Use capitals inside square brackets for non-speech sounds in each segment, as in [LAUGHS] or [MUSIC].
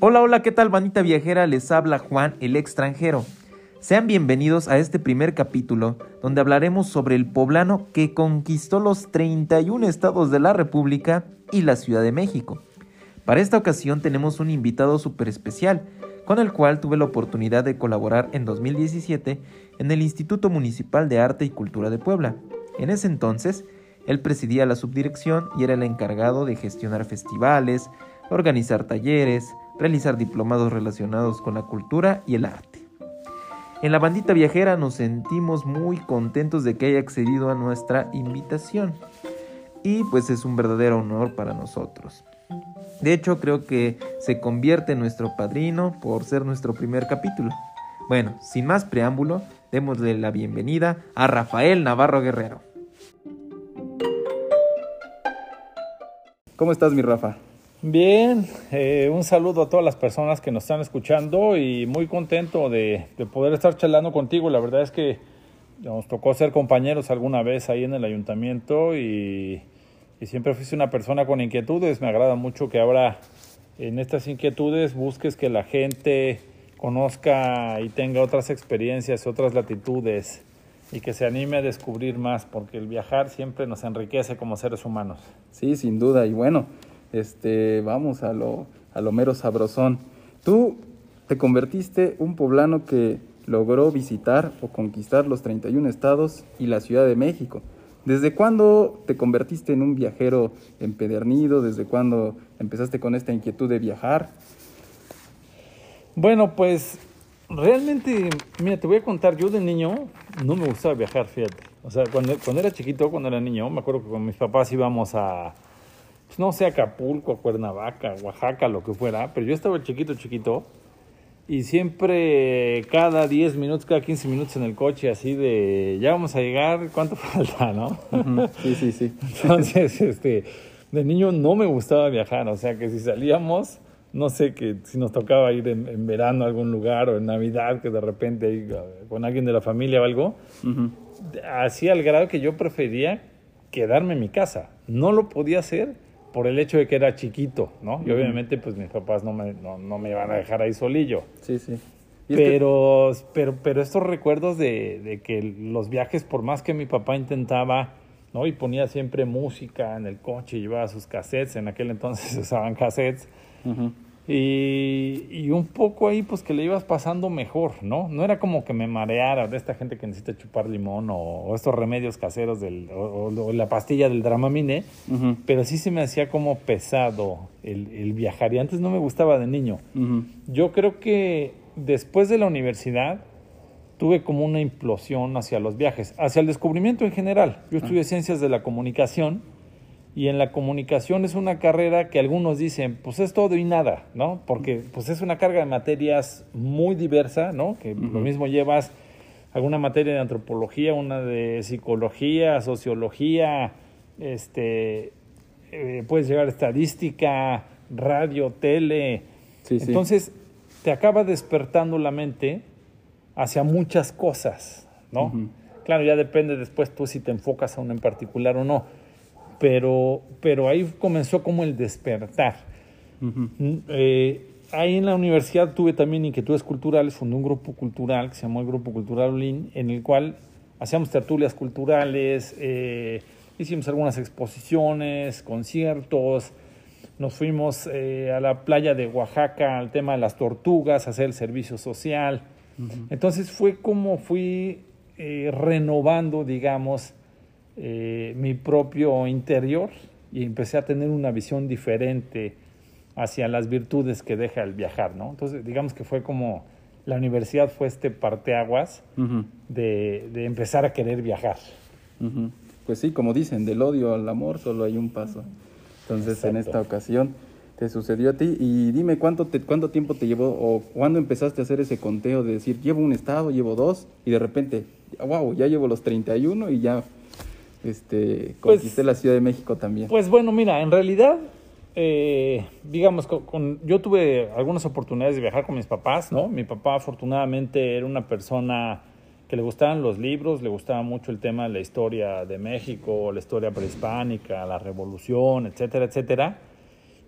Hola, hola, ¿qué tal, bandita viajera? Les habla Juan, el extranjero. Sean bienvenidos a este primer capítulo, donde hablaremos sobre el poblano que conquistó los 31 estados de la República y la Ciudad de México. Para esta ocasión tenemos un invitado súper especial, con el cual tuve la oportunidad de colaborar en 2017 en el Instituto Municipal de Arte y Cultura de Puebla. En ese entonces, él presidía la subdirección y era el encargado de gestionar festivales, organizar talleres, realizar diplomados relacionados con la cultura y el arte. En la bandita viajera nos sentimos muy contentos de que haya accedido a nuestra invitación y pues es un verdadero honor para nosotros. De hecho creo que se convierte en nuestro padrino por ser nuestro primer capítulo. Bueno, sin más preámbulo, démosle la bienvenida a Rafael Navarro Guerrero. ¿Cómo estás mi Rafa? Bien, eh, un saludo a todas las personas que nos están escuchando y muy contento de, poder estar charlando contigo. La verdad es que nos tocó ser compañeros alguna vez ahí en el ayuntamiento y, siempre fuiste una persona con inquietudes. Me agrada mucho que ahora en estas inquietudes busques que la gente conozca y tenga otras experiencias, otras latitudes y que se anime a descubrir más, porque el viajar siempre nos enriquece como seres humanos. Sí, sin duda. Y bueno, este, vamos a lo, a lo mero sabrosón. Tú te convertiste un poblano que logró visitar o conquistar los 31 estados y la Ciudad de México. ¿Desde cuándo te convertiste en un viajero empedernido? ¿Desde cuándo empezaste con esta inquietud de viajar? Bueno, pues realmente, mira, te voy a contar, yo de niño no me gustaba viajar, fíjate. O sea, cuando, cuando era chiquito, cuando era niño, me acuerdo que con mis papás íbamos a, pues no sé, Acapulco, Cuernavaca, Oaxaca, lo que fuera, pero yo estaba chiquito, chiquito, y siempre cada 10 minutos, cada 15 minutos en el coche, así de, ya vamos a llegar, ¿cuánto [LAUGHS] falta, no? Sí, sí, sí. [LAUGHS] Entonces, este, de niño no me gustaba viajar, o sea que si salíamos, no sé, que si nos tocaba ir en, verano a algún lugar o en Navidad, que de repente con alguien de la familia o algo, así al grado que yo prefería quedarme en mi casa. No lo podía hacer por el hecho de que era chiquito, ¿no? Y obviamente, pues mis papás no me, no, me iban a dejar ahí solillo. Sí, sí. Pero, pero, pero estos recuerdos de, de, que los viajes, por más que mi papá intentaba, ¿no? Y ponía siempre música en el coche, llevaba sus cassettes, en aquel entonces [LAUGHS] usaban cassettes. Y, y, un poco ahí, pues que le ibas pasando mejor, ¿no? No era como que me mareara de esta gente que necesita chupar limón o, estos remedios caseros del, o, la pastilla del Dramamine, pero sí se me hacía como pesado el, el, viajar y antes no me gustaba de niño. Yo creo que después de la universidad tuve como una implosión hacia los viajes, hacia el descubrimiento en general. Yo estudié ciencias de la comunicación y en la comunicación es una carrera que algunos dicen, pues es todo y nada, ¿no? Porque pues es una carga de materias muy diversa, ¿no? Que lo mismo llevas alguna materia de antropología, una de psicología, sociología, este, eh, puedes llevar estadística, radio, tele. Entonces, te acaba despertando la mente hacia muchas cosas, ¿no? Claro, ya depende después tú si te enfocas a una en particular o no pero, pero ahí comenzó como el despertar. Eh, ahí en la universidad tuve también inquietudes culturales, fundé un grupo cultural que se llamó el Grupo Cultural Olin, en el cual hacíamos tertulias culturales, eh, hicimos algunas exposiciones, conciertos, nos fuimos eh, a la playa de Oaxaca al tema de las tortugas, a hacer el servicio social. Entonces fue como fui renovando, digamos, eh, mi propio interior y empecé a tener una visión diferente hacia las virtudes que deja el viajar, ¿no? Entonces, digamos que fue como la universidad fue este parteaguas de, de, empezar a querer viajar. Pues sí, como dicen, del odio al amor solo hay un paso. Entonces, en esta ocasión te sucedió a ti y dime cuánto, te, cuánto tiempo te llevó o cuándo empezaste a hacer ese conteo de decir, llevo un estado, llevo dos y de repente, wow, ya llevo los 31 y ya este, pues, conquisté la Ciudad de México también. Pues bueno, mira, en realidad, eh, digamos, con, yo tuve algunas oportunidades de viajar con mis papás, ¿no? Mi papá afortunadamente era una persona que le gustaban los libros, le gustaba mucho el tema de la historia de México, la historia prehispánica, la revolución, etcétera, etcétera.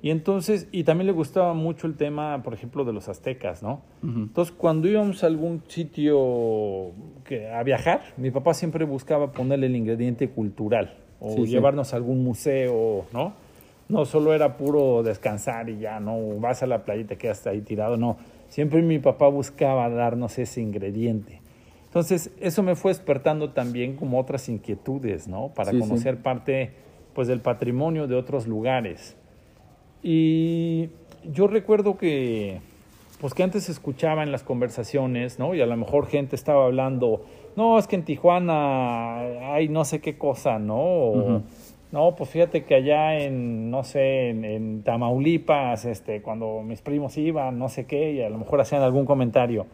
Y entonces, y también le gustaba mucho el tema, por ejemplo, de los aztecas, ¿no? Ujú. Entonces, cuando íbamos a algún sitio que, a viajar, mi papá siempre buscaba ponerle el ingrediente cultural o Sí, sí. llevarnos a algún museo, ¿no? No solo era puro descansar y ya, no vas a la playa y te quedas ahí tirado, no. Siempre mi papá buscaba darnos ese ingrediente. Entonces, eso me fue despertando también como otras inquietudes, ¿no? Para Sí, sí. conocer parte, pues, del patrimonio de otros lugares. Y yo recuerdo que, pues que antes se escuchaba en las conversaciones, ¿no? Y a lo mejor gente estaba hablando, no, es que en Tijuana hay no sé qué cosa, ¿no? O. No, pues fíjate que allá en, no sé, en, en Tamaulipas, este, cuando mis primos iban, no sé qué, y a lo mejor hacían algún comentario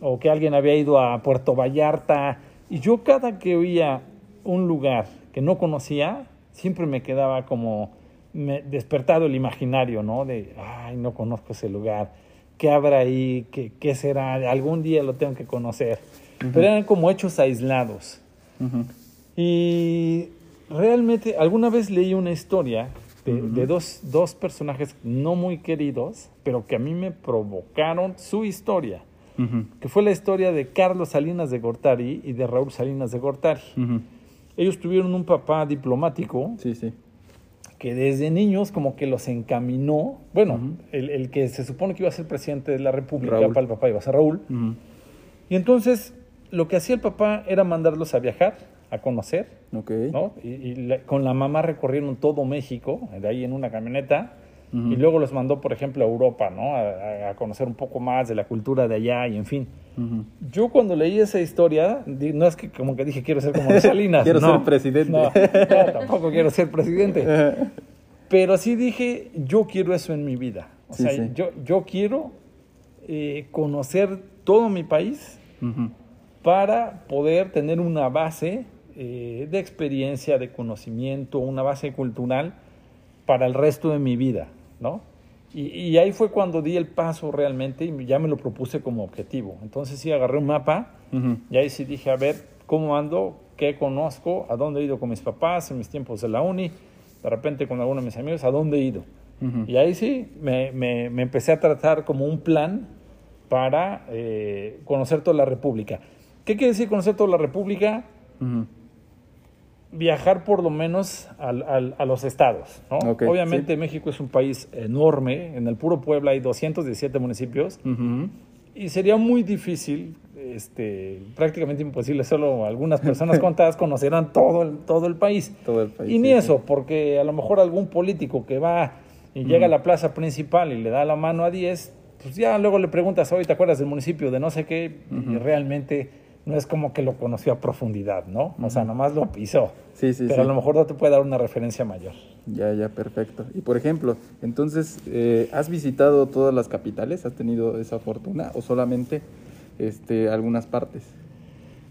o que alguien había ido a Puerto Vallarta. Y yo cada que oía un lugar que no conocía, siempre me quedaba como me- despertado el imaginario, ¿no? De, ay, no conozco ese lugar, ¿qué habrá ahí? ¿Qué, qué será? Algún día lo tengo que conocer. Pero eran como hechos aislados. Y realmente, alguna vez leí una historia de, de dos, dos personajes no muy queridos, pero que a mí me provocaron su historia que fue la historia de Carlos Salinas de Gortari y de Raúl Salinas de Gortari. Ellos tuvieron un papá diplomático Sí, sí. Que desde niños como que los encaminó, bueno, el, el que se supone que iba a ser presidente de la República, Raúl. para el papá iba a ser Raúl, y entonces lo que hacía el papá era mandarlos a viajar, a conocer. ¿no? Y, y la- con la mamá recorrieron todo México, de ahí en una camioneta, Y luego los mandó, por ejemplo, a Europa, ¿no? A, conocer un poco más de la cultura de allá y en fin. Yo cuando leí esa historia, no es que como que dije quiero ser como de [LAUGHS] Salinas. Quiero no, ser presidente. No, no, tampoco quiero ser presidente. [LAUGHS] Pero sí dije, yo quiero eso en mi vida. O Sí, sea, sí. Yo, yo quiero eh, conocer todo mi país para poder tener una base eh, de experiencia, de conocimiento, una base cultural para el resto de mi vida, ¿no? Y, y ahí fue cuando di el paso realmente y ya me lo propuse como objetivo. Entonces sí agarré un mapa y ahí sí dije, a ver, ¿cómo ando? ¿Qué conozco? ¿A dónde he ido con mis papás en mis tiempos de la uni? De repente con alguno de mis amigos, ¿a dónde he ido? Y ahí sí me, me- me empecé a tratar como un plan para eh, conocer toda la República. ¿Qué quiere decir conocer toda la República? Viajar por lo menos al- al- a los estados. ¿no? Obviamente México es un país enorme. En el puro Puebla hay 217 municipios. Y sería muy difícil, este, prácticamente imposible, solo algunas personas [LAUGHS] contadas conocerán todo el, todo el país. Todo el país, Y ni sí, eso, porque a lo mejor algún político que va y llega a la plaza principal y le da la mano a 10, pues ya luego le preguntas, oye, ¿te acuerdas del municipio de no sé qué? Y realmente no es como que lo conoció a profundidad, ¿no? O sea, nomás lo pisó. Sí, sí, Pero a lo mejor no te puede dar una referencia mayor. Ya, ya, perfecto. Y por ejemplo, entonces, eh, ¿has visitado todas las capitales? ¿Has tenido esa fortuna? ¿O solamente este, algunas partes?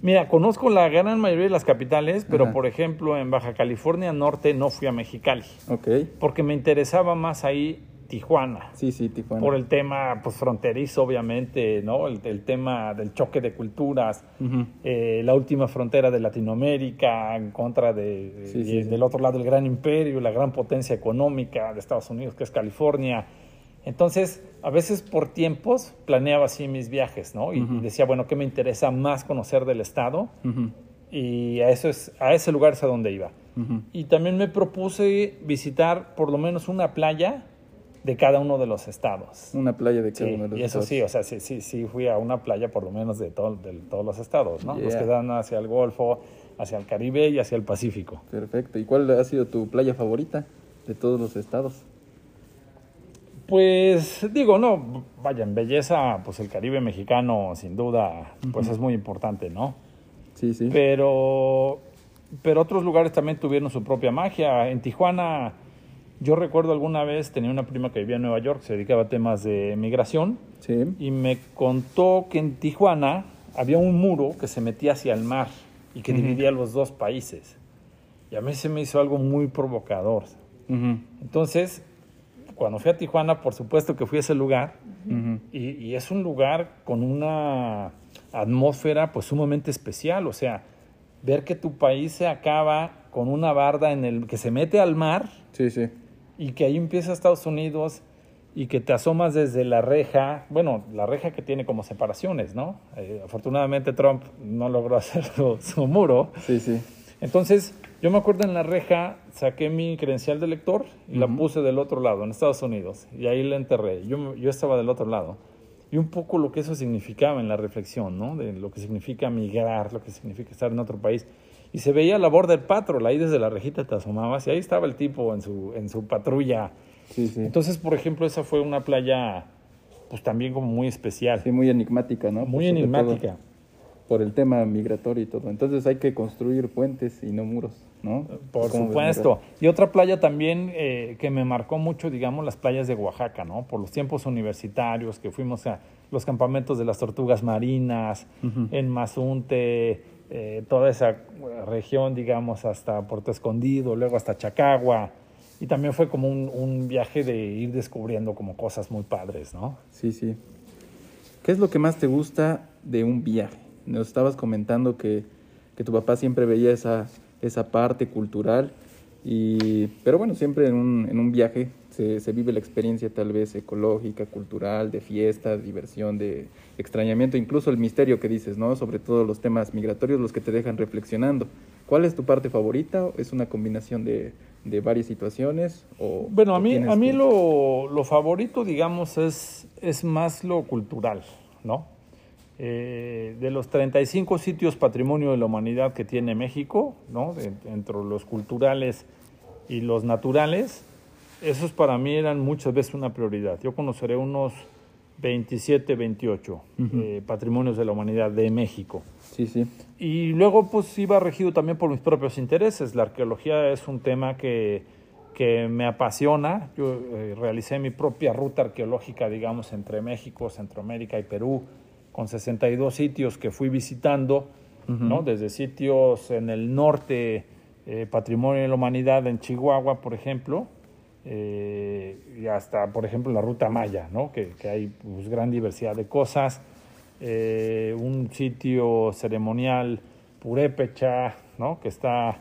Mira, conozco la gran mayoría de las capitales, pero Ajá. por ejemplo en Baja California Norte no fui a Mexicali, Ok. porque me interesaba más ahí Tijuana, Sí, sí, Tijuana. por el tema pues, fronterizo obviamente, ¿no? El, el tema del choque de culturas, eh, la última frontera de Latinoamérica en contra de, Sí, sí, sí. del otro lado del gran imperio, la gran potencia económica de Estados Unidos que es California. Entonces, a veces por tiempos planeaba así mis viajes, ¿no? Y, decía, bueno, ¿qué me interesa más conocer del estado? Y a eso es a ese lugar es a donde iba y también me propuse visitar por lo menos una playa de cada uno de los estados Una playa de cada Sí, uno de los y eso estados. sí o sea sí sí sí fui a una playa por lo menos de, todo- de todos los estados no los que dan hacia el Golfo hacia el Caribe y hacia el Pacífico Perfecto. ¿Y cuál ha sido tu playa favorita de todos los estados? pues digo no vaya en belleza pues el Caribe mexicano sin duda pues es muy importante no Sí, sí. pero pero otros lugares también tuvieron su propia magia. En Tijuana, yo recuerdo alguna vez tenía una prima que vivía en Nueva York, se dedicaba a temas de migración Sí. y me contó que en Tijuana había un muro que se metía hacia el mar y que dividía los dos países. Y a mí se me hizo algo muy provocador. Entonces, cuando fui a Tijuana, por supuesto que fui a ese lugar y, y es un lugar con una atmósfera pues sumamente especial, o sea, ver que tu país se acaba con una barda en el que se mete al mar Sí, sí. Y que ahí empieza Estados Unidos y que te asomas desde la reja, bueno, la reja que tiene como separaciones, ¿no? Eh, afortunadamente Trump no logró [LAUGHS] hacer su, su muro. Sí, sí. Entonces, yo me acuerdo en la reja, saqué mi credencial de lector y la Ujú. puse del otro lado, en Estados Unidos, y ahí la enterré. Yo, yo estaba del otro lado. Y un poco lo que eso significaba en la reflexión, ¿no? De lo que significa migrar, lo que significa estar en otro país. Y se veía la border patrol, ahí desde la rejita te asomabas, y ahí estaba el tipo en su, en su patrulla. Sí, sí. Entonces, por ejemplo, esa fue una playa, pues también como muy especial, Sí, muy enigmática, ¿no? muy enigmática. todo Por el tema migratorio y todo. Entonces hay que construir puentes y no muros, ¿no? Por ¿Cómo ves, supuesto. Y otra playa también eh, que me marcó mucho, digamos, las playas de Oaxaca, ¿no? Por los tiempos universitarios, que fuimos a los campamentos de las tortugas marinas, en Mazunte, eh, toda esa eh, región, digamos, hasta Puerto Escondido, luego hasta Chacagua. Y también fue como un, un viaje de ir descubriendo como cosas muy padres, ¿no? Sí, sí. ¿Qué es lo que más te gusta de un viaje? Nos estabas comentando que, que tu papá siempre veía esa, esa parte cultural, y, pero bueno, siempre en un, en un viaje se, se vive la experiencia tal vez ecológica, cultural, de fiesta, diversión, de extrañamiento, incluso el misterio que dices, ¿no? Sobre todo los temas migratorios, los que te dejan reflexionando. ¿Cuál es tu parte favorita? ¿Es una combinación de, de varias situaciones? O, Bueno, a mí, a mí lo, lo favorito, digamos, es, es más lo cultural, ¿no? Eh, de los 35 sitios patrimonio de la humanidad que tiene México, ¿no? De- entre los culturales y los naturales, esos para mí eran muchas veces una prioridad. Yo conoceré unos 27, 28 Ujú. eh, patrimonios de la humanidad de México. Sí, sí. Y luego pues iba regido también por mis propios intereses. La arqueología es un tema que, que me apasiona. Yo eh, realicé mi propia ruta arqueológica, digamos, entre México, Centroamérica y Perú, con 62 sitios que fui visitando. ¿no? Desde sitios en el norte, eh, Patrimonio de la Humanidad en Chihuahua, por ejemplo, eh, y hasta, por ejemplo, la Ruta Maya, ¿no? Que, que hay pues, gran diversidad de cosas. Eh, un sitio ceremonial purépecha, ¿no? Que está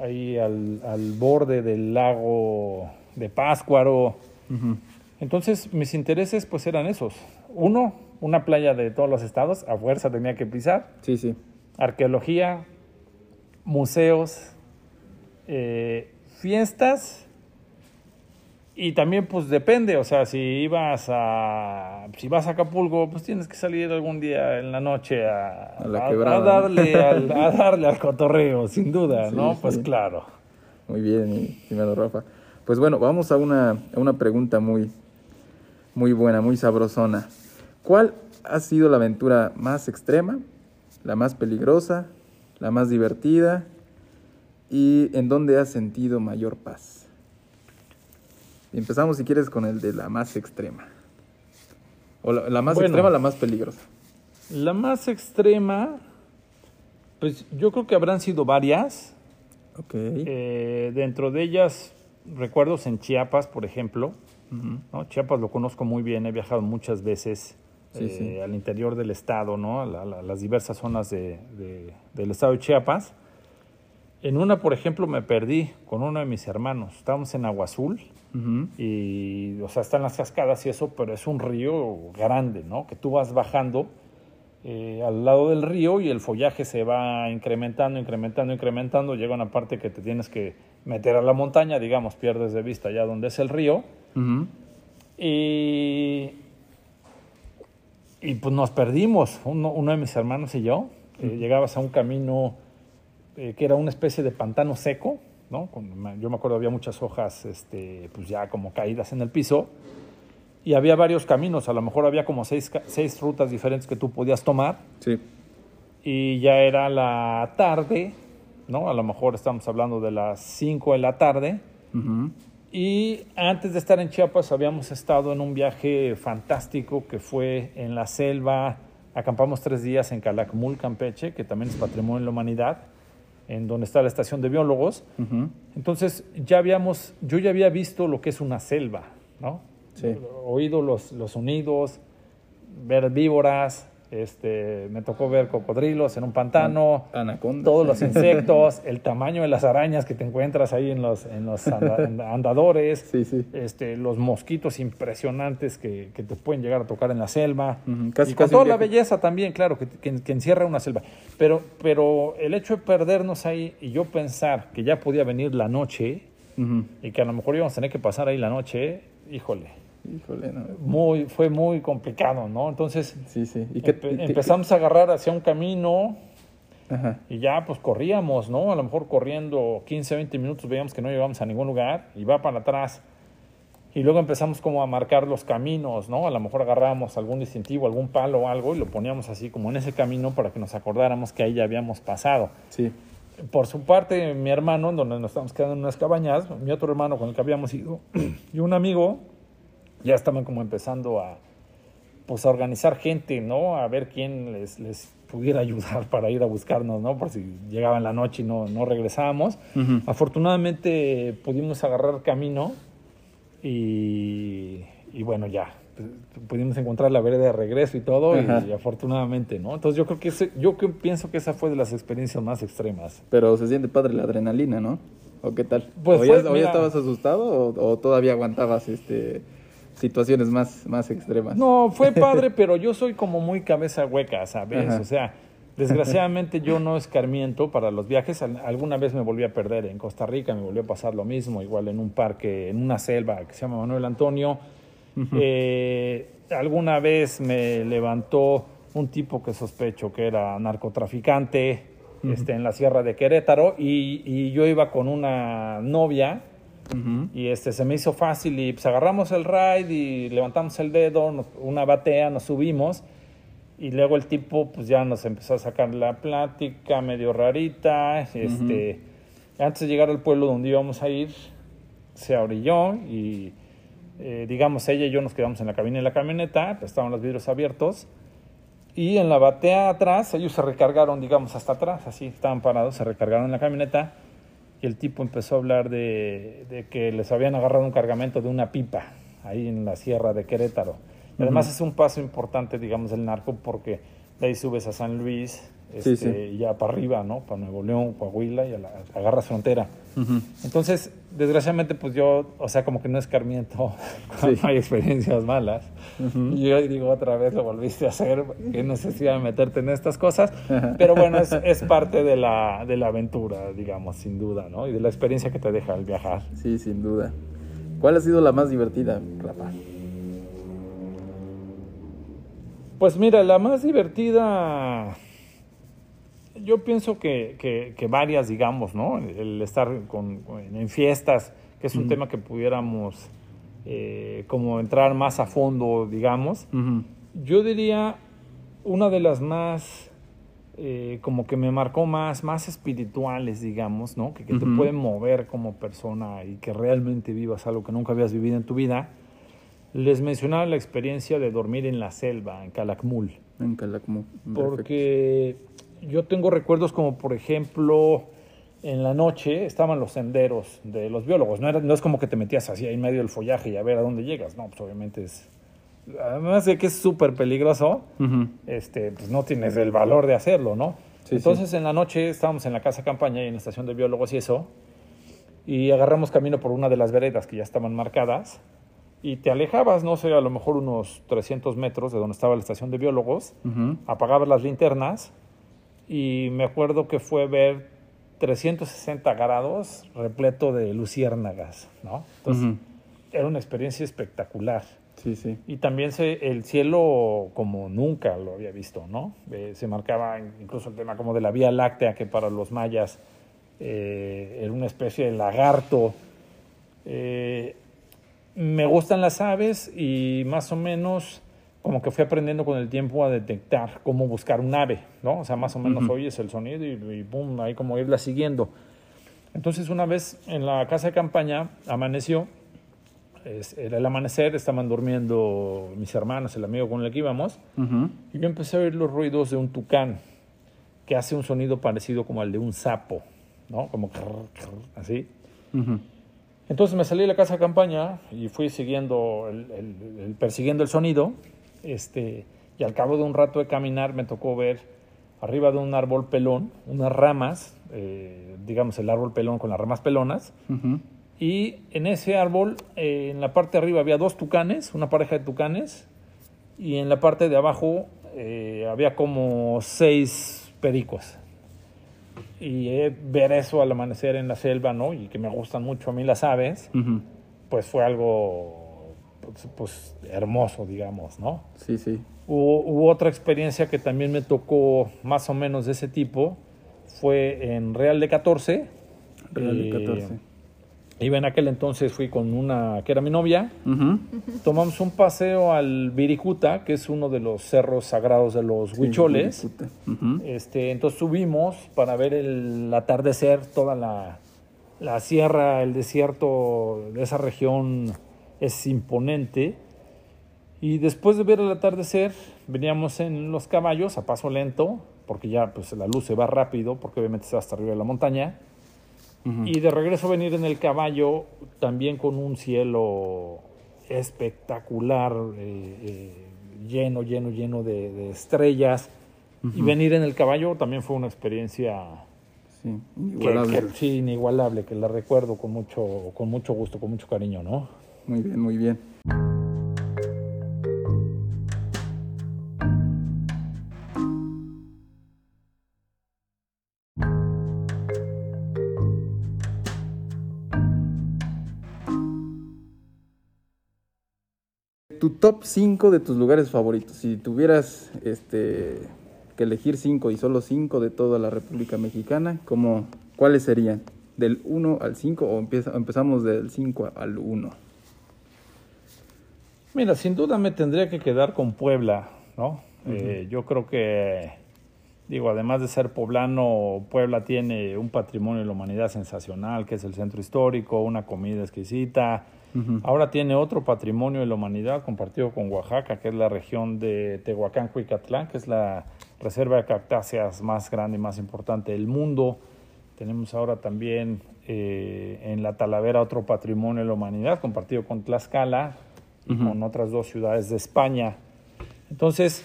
ahí al, al borde del lago de Páscuaro. Entonces, mis intereses pues eran esos. Uno, una playa de todos los estados, a fuerza tenía que pisar. Sí, sí. Arqueología, museos, eh, fiestas y también pues depende, o sea, si ibas a si vas a Acapulco, pues tienes que salir algún día en la noche a, A la a- quebrada, a ¿no? darle al, [LAUGHS] a darle al cotorreo, sin duda, Sí, ¿no? sí. Pues claro. Muy bien, estimado Rafa. Pues bueno, vamos a una, a una pregunta muy, muy buena, muy sabrosona. ¿Cuál ha sido la aventura más extrema, la más peligrosa, la más divertida y en dónde has sentido mayor paz? Empezamos, si quieres, con el de la más extrema. O la, la más Bueno. extrema, la más peligrosa. La más extrema, pues yo creo que habrán sido varias. Ok. Eh, dentro de ellas, recuerdos en Chiapas, por ejemplo. ¿no? Chiapas lo conozco muy bien, he viajado muchas veces Sí, eh, sí. al interior del estado, ¿no? a, la- a las diversas zonas de- de- del estado de Chiapas. En una, por ejemplo, me perdí con uno de mis hermanos. Estábamos en Agua Azul Y, o sea, están las cascadas y eso, pero es un río grande, ¿no? Que tú vas bajando eh, al lado del río y el follaje se va incrementando, incrementando, incrementando. Llega una parte que te tienes que meter a la montaña, digamos, pierdes de vista ya donde es el río. Y, y pues nos perdimos, uno, uno de mis hermanos y yo. Eh, Llegabas a un camino eh, que era una especie de pantano seco, ¿no? Yo me acuerdo había muchas hojas este, pues ya como caídas en el piso. Y había varios caminos, a lo mejor había como seis, seis rutas diferentes que tú podías tomar. Sí. Y ya era la tarde, ¿no? A lo mejor estamos hablando de las 5 de la tarde. Ujú. Y antes de estar en Chiapas habíamos estado en un viaje fantástico que fue en la selva. Acampamos tres días en Calakmul, Campeche, que también es patrimonio de la humanidad, en donde está la estación de biólogos. Entonces ya habíamos, yo ya había visto lo que es una selva, ¿no? Sí. Oído los, los sonidos, ver víboras, este, me tocó ver cocodrilos en un pantano, Anaconda. todos los insectos, [LAUGHS] el tamaño de las arañas que te encuentras ahí en los, en los anda- [LAUGHS] andadores, Sí, sí. este, los mosquitos impresionantes que, que te pueden llegar a tocar en la selva. Ujú, casi- y con casi toda la belleza también, claro, que, que- que encierra una selva. Pero, pero el hecho de perdernos ahí y yo pensar que ya podía venir la noche y que a lo mejor íbamos a tener que pasar ahí la noche, híjole, Híjole, no. muy, fue muy complicado, ¿no? Entonces Sí, sí. ¿Y qué, empe- y qué- empezamos a agarrar hacia un camino Ajá. y ya pues corríamos, ¿no? A lo mejor corriendo 15, 20 minutos veíamos que no llegamos a ningún lugar y va para atrás. Y luego empezamos como a marcar los caminos, ¿no? A lo mejor agarrábamos algún distintivo, algún palo o algo y lo poníamos así como en ese camino para que nos acordáramos que ahí ya habíamos pasado. Sí. Por su parte, mi hermano, donde nos estábamos quedando en unas cabañas, mi otro hermano con el que habíamos ido [CLEARS THROAT] y un amigo ya estaban como empezando a pues a organizar gente, ¿no? A ver quién les, les pudiera [LAUGHS] ayudar para ir a buscarnos, ¿no? Por si llegaba en la noche y no, no regresábamos. Afortunadamente pudimos agarrar camino y, y bueno, ya pudimos encontrar la vereda de regreso y todo y, afortunadamente, ¿no? Entonces yo creo que ese- yo pienso que esa fue de las experiencias más extremas. Pero se siente padre la adrenalina, ¿no? ¿O qué tal? Pues ¿O, fue- ya, o ya mira- estabas asustado o, o todavía aguantabas este situaciones más, más extremas? No, fue [LAUGHS] padre, pero yo soy como muy cabeza hueca, ¿sabes? Ajá. O sea, desgraciadamente yo no escarmiento para los viajes. Al- Alguna vez me volví a perder en Costa Rica, me volvió a pasar lo mismo, igual en un parque, en una selva que se llama Manuel Antonio. Eh, alguna vez me levantó un tipo que sospecho que era narcotraficante este, en la sierra de Querétaro y, y yo iba con una novia Ujú. y este se me hizo fácil y pues agarramos el ride y levantamos el dedo, nos- una batea, nos subimos. Y luego el tipo pues ya nos empezó a sacar la plática medio rarita, este antes de llegar al pueblo donde íbamos a ir se orilló y eh, digamos ella y yo nos quedamos en la cabina de la camioneta, pues, estaban los vidrios abiertos. Y en la batea atrás ellos se recargaron digamos hasta atrás, así estaban parados, se recargaron en la camioneta y el tipo empezó a hablar de, de que les habían agarrado un cargamento de una pipa ahí en la sierra de Querétaro. Y Además es un paso importante, digamos, del narco porque de ahí subes a San Luis este, sí. y ya para arriba, ¿no? Para Nuevo León, Coahuila y a la- agarras frontera. Entonces, desgraciadamente, pues yo, o sea, como que no escarmiento [LAUGHS] cuando Sí. hay experiencias malas. Y yo digo, otra vez lo volviste a hacer, qué necesidad de meterte en estas cosas. Pero bueno, es, es parte de la, de la aventura, digamos, sin duda, ¿no? Y de la experiencia que te deja el viajar. Sí, sin duda. ¿Cuál ha sido la más divertida, Rafa? Pues mira, la más divertida, yo pienso que, que- que varias, digamos, ¿no? El estar con, en fiestas, que es un tema que pudiéramos eh, como entrar más a fondo, digamos. Yo diría una de las más, eh, como que me marcó más, más espirituales, digamos, ¿no? Que, que te pueden mover como persona y que realmente vivas algo que nunca habías vivido en tu vida. Les mencionaba la experiencia de dormir en la selva, en Calakmul, En Calakmul. porque yo tengo recuerdos como, por ejemplo, en la noche estaban los senderos de los biólogos. No, era- no es como que te metías así ahí en medio del follaje y a ver a dónde llegas. No, pues obviamente es... Además de que es súper peligroso, este, pues no tienes el valor de hacerlo, ¿no? Sí, Entonces en la noche estábamos en la casa campaña y en la estación de biólogos y eso, y agarramos camino por una de las veredas que ya estaban marcadas, y te alejabas, no sé, a lo mejor unos 300 metros de donde estaba la estación de biólogos, apagabas las linternas, y me acuerdo que fue ver 360 grados repleto de luciérnagas, ¿no? Entonces era una experiencia espectacular. Sí, sí. Y también se, el cielo como nunca lo había visto, ¿no? Eh, se marcaba incluso el tema como de la Vía Láctea, que para los mayas eh, era una especie de lagarto. Eh, me gustan las aves y más o menos como que fui aprendiendo con el tiempo a detectar cómo buscar un ave, ¿no? O sea, más o menos Ujú. oyes el sonido y, y pum, ahí como irla siguiendo. Entonces una vez en la casa de campaña amaneció, es- era el amanecer, estaban durmiendo mis hermanos, el amigo con el que íbamos, Ujú. y yo empecé a oír los ruidos de un tucán que hace un sonido parecido como al de un sapo, ¿no? Como crr, crr, así. Ujú. Entonces me salí de la casa de campaña y fui siguiendo, el, el- el- persiguiendo el sonido, este, y al cabo de un rato de caminar me tocó ver arriba de un árbol pelón unas ramas, eh, digamos el árbol pelón con las ramas pelonas, y en ese árbol, eh, en la parte de arriba había dos tucanes, una pareja de tucanes, y en la parte de abajo eh, había como seis pericos. Y eh, ver eso al amanecer en la selva, ¿no? Y que me gustan mucho a mí las aves, pues fue algo pues, pues, hermoso, digamos, ¿no? Sí, sí. Hubo, hubo otra experiencia que también me tocó más o menos de ese tipo, fue en Real de 14. Real de Eh, 14. Iba en aquel entonces, fui con una que era mi novia. Tomamos un paseo al Viricuta, que es uno de los cerros sagrados de los Sí, huicholes. Este, entonces subimos para ver el atardecer, toda la, la sierra, el desierto de esa región es imponente. Y después de ver el atardecer, veníamos en los caballos a paso lento, porque ya pues la luz se va rápido, porque obviamente está hasta arriba de la montaña. Y de regreso venir en el caballo, también con un cielo espectacular, eh, eh, lleno, lleno, lleno de, de estrellas. Y venir en el caballo también fue una experiencia Sí, que, inigualable. que- sí, inigualable, que la recuerdo con mucho, con mucho gusto, con mucho cariño, ¿no? Muy bien, muy bien. Tu top 5 de tus lugares favoritos. Si tuvieras este, que elegir 5 y solo 5 de toda la República Mexicana, ¿cómo, ¿cuáles serían? ¿Del 1 al 5 o empieza- empezamos del 5 al 1? Mira, sin duda me tendría que quedar con Puebla, ¿no? Eh, yo creo que, digo, además de ser poblano, Puebla tiene un patrimonio de la humanidad sensacional, que es el centro histórico, una comida exquisita. Ahora tiene otro patrimonio de la humanidad compartido con Oaxaca, que es la región de Tehuacán, Cuicatlán, que es la reserva de cactáceas más grande y más importante del mundo. Tenemos ahora también eh, en la Talavera otro patrimonio de la humanidad compartido con Tlaxcala y Ujú. con otras dos ciudades de España. Entonces,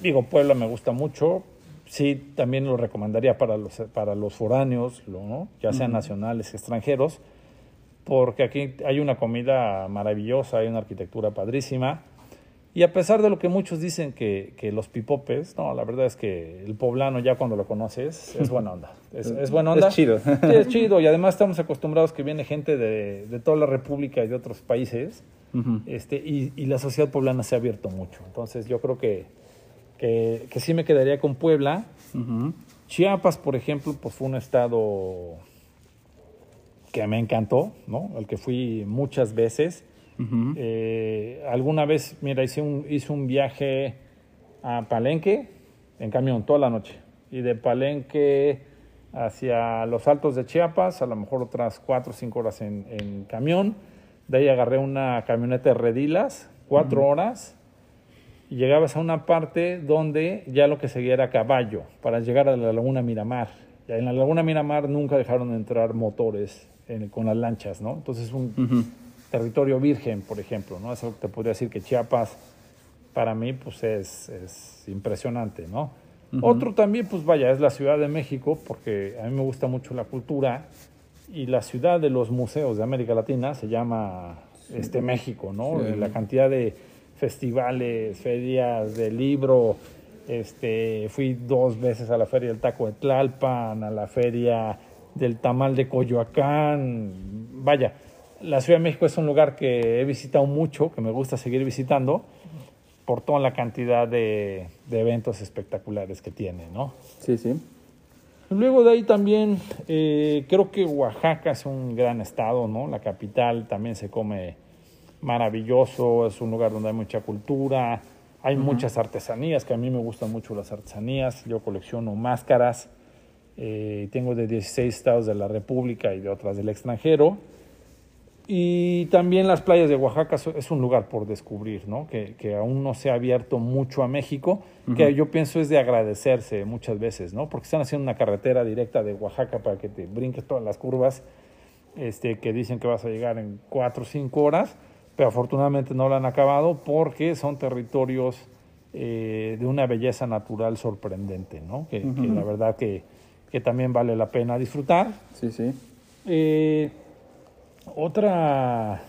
digo, Puebla me gusta mucho. Sí, también lo recomendaría para los, para los foráneos, ¿no? ya sean nacionales, extranjeros, porque aquí hay una comida maravillosa, hay una arquitectura padrísima. Y a pesar de lo que muchos dicen que, que los pipopes, no, la verdad es que el poblano ya cuando lo conoces es buena onda. Es, es buena onda. Es chido. Sí, es chido. Y además estamos acostumbrados que viene gente de, de toda la República y de otros países. Este, y, y la sociedad poblana se ha abierto mucho. Entonces yo creo que, que, que sí me quedaría con Puebla. Chiapas, por ejemplo, pues fue un estado que me encantó, ¿no? Al que fui muchas veces. Eh, alguna vez, mira, hice un, hice un viaje a Palenque en camión toda la noche. Y de Palenque hacia los altos de Chiapas, a lo mejor otras cuatro o cinco horas en, en camión. De ahí agarré una camioneta de redilas, cuatro horas. Y llegabas a una parte donde ya lo que seguía era caballo, para llegar a la laguna Miramar. Y en la laguna Miramar nunca dejaron de entrar motores en- con las lanchas, ¿no? Entonces un, territorio virgen, por ejemplo, ¿no? Eso te podría decir que Chiapas para mí pues es, es impresionante, ¿no? Otro también, pues vaya, es la Ciudad de México, porque a mí me gusta mucho la cultura y la ciudad de los museos de América Latina se llama este México, ¿no? Sí. La cantidad de festivales, ferias de libro, este, fui dos veces a la feria del taco de Tlalpan, a la feria del tamal de Coyoacán, vaya, la Ciudad de México es un lugar que he visitado mucho, que me gusta seguir visitando, por toda la cantidad de, de eventos espectaculares que tiene, ¿no? Sí, sí. Luego de ahí también eh, creo que Oaxaca es un gran estado, ¿no? La capital también se come maravilloso, es un lugar donde hay mucha cultura, hay muchas artesanías, que a mí me gustan mucho las artesanías, yo colecciono máscaras, eh, tengo de 16 estados de la República y de otras del extranjero. Y también las playas de Oaxaca es un lugar por descubrir, ¿no? Que, que aún no se ha abierto mucho a México, que yo pienso es de agradecerse muchas veces, ¿no? Porque están haciendo una carretera directa de Oaxaca para que te brinques todas las curvas, este, que dicen que vas a llegar en cuatro o cinco horas, pero afortunadamente no lo han acabado porque son territorios eh, de una belleza natural sorprendente, ¿no? Que, que la verdad que, que también vale la pena disfrutar. Sí, sí. Eh, otra,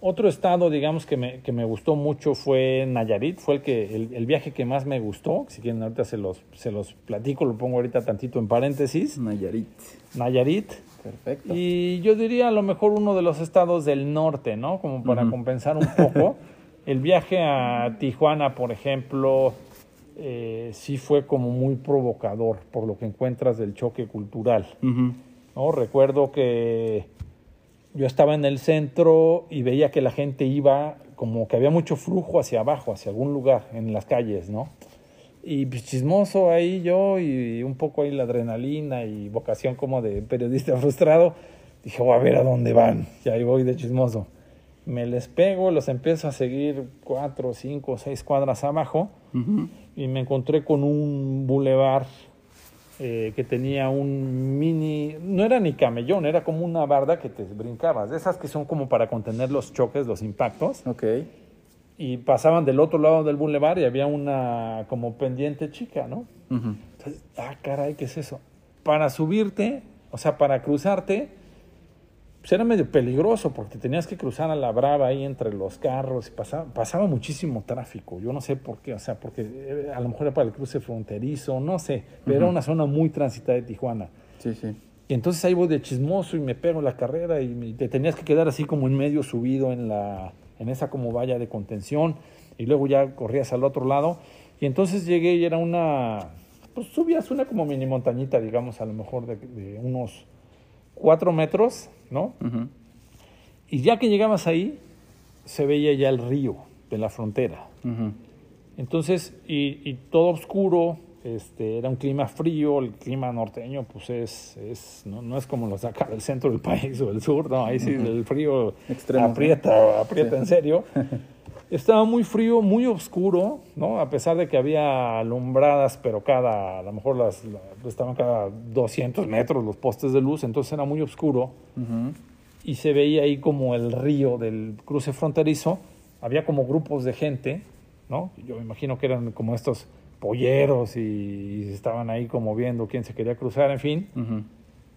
otro estado, digamos, que me, que me gustó mucho fue Nayarit. Fue el, que, el, el viaje que más me gustó. Si quieren, ahorita se los, se los platico, lo pongo ahorita tantito en paréntesis. Nayarit. Nayarit. Perfecto. Y yo diría a lo mejor uno de los estados del norte, ¿no? Como para compensar un poco. [LAUGHS] El viaje a Tijuana, por ejemplo, eh, sí fue como muy provocador por lo que encuentras del choque cultural. ¿no? Recuerdo que yo estaba en el centro y veía que la gente iba como que había mucho flujo hacia abajo, hacia algún lugar en las calles, ¿no? Y pues, chismoso ahí yo y un poco ahí la adrenalina y vocación como de periodista [LAUGHS] frustrado. Dije, voy a ver a dónde van. Y ahí voy de chismoso. Me les pego, los empiezo a seguir cuatro, cinco, seis cuadras abajo y me encontré con un bulevar eh, que tenía un mini, no era ni camellón, era como una barda que te brincabas, de esas que son como para contener los choques, los impactos, Ok. y pasaban del otro lado del bulevar y había una como pendiente chica, ¿no? Ujú. Entonces, ah, caray, ¿qué es eso? Para subirte, o sea, para cruzarte, pues era medio peligroso porque tenías que cruzar a la brava ahí entre los carros y pasaba, pasaba muchísimo tráfico. Yo no sé por qué, o sea, porque eh, a lo mejor era para el cruce fronterizo, no sé, pero era Ujú. una zona muy transitada de Tijuana. Sí, sí. Y entonces ahí voy de chismoso y me pego la carrera y me- te tenías que quedar así como en medio subido en la en esa como valla de contención y luego ya corrías al otro lado y entonces llegué y era una pues subías una como mini montañita digamos a lo mejor de, de unos cuatro metros no y ya que llegabas ahí se veía ya el río de la frontera entonces, y, y todo oscuro, este, era un clima frío, el clima norteño, pues es, es no, no es como los de acá del centro del país o del sur, no, ahí sí el frío Extremo, ¿no? aprieta, aprieta Sí. en serio. [LAUGHS] Estaba muy frío, muy oscuro, ¿no? A pesar de que había alumbradas, pero cada, a lo mejor las, la- estaban cada 200 metros los postes de luz, entonces era muy oscuro y se veía ahí como el río del cruce fronterizo. Había como grupos de gente, ¿no? Yo me imagino que eran como estos polleros y, estaban ahí como viendo quién se quería cruzar, en fin. Ujú.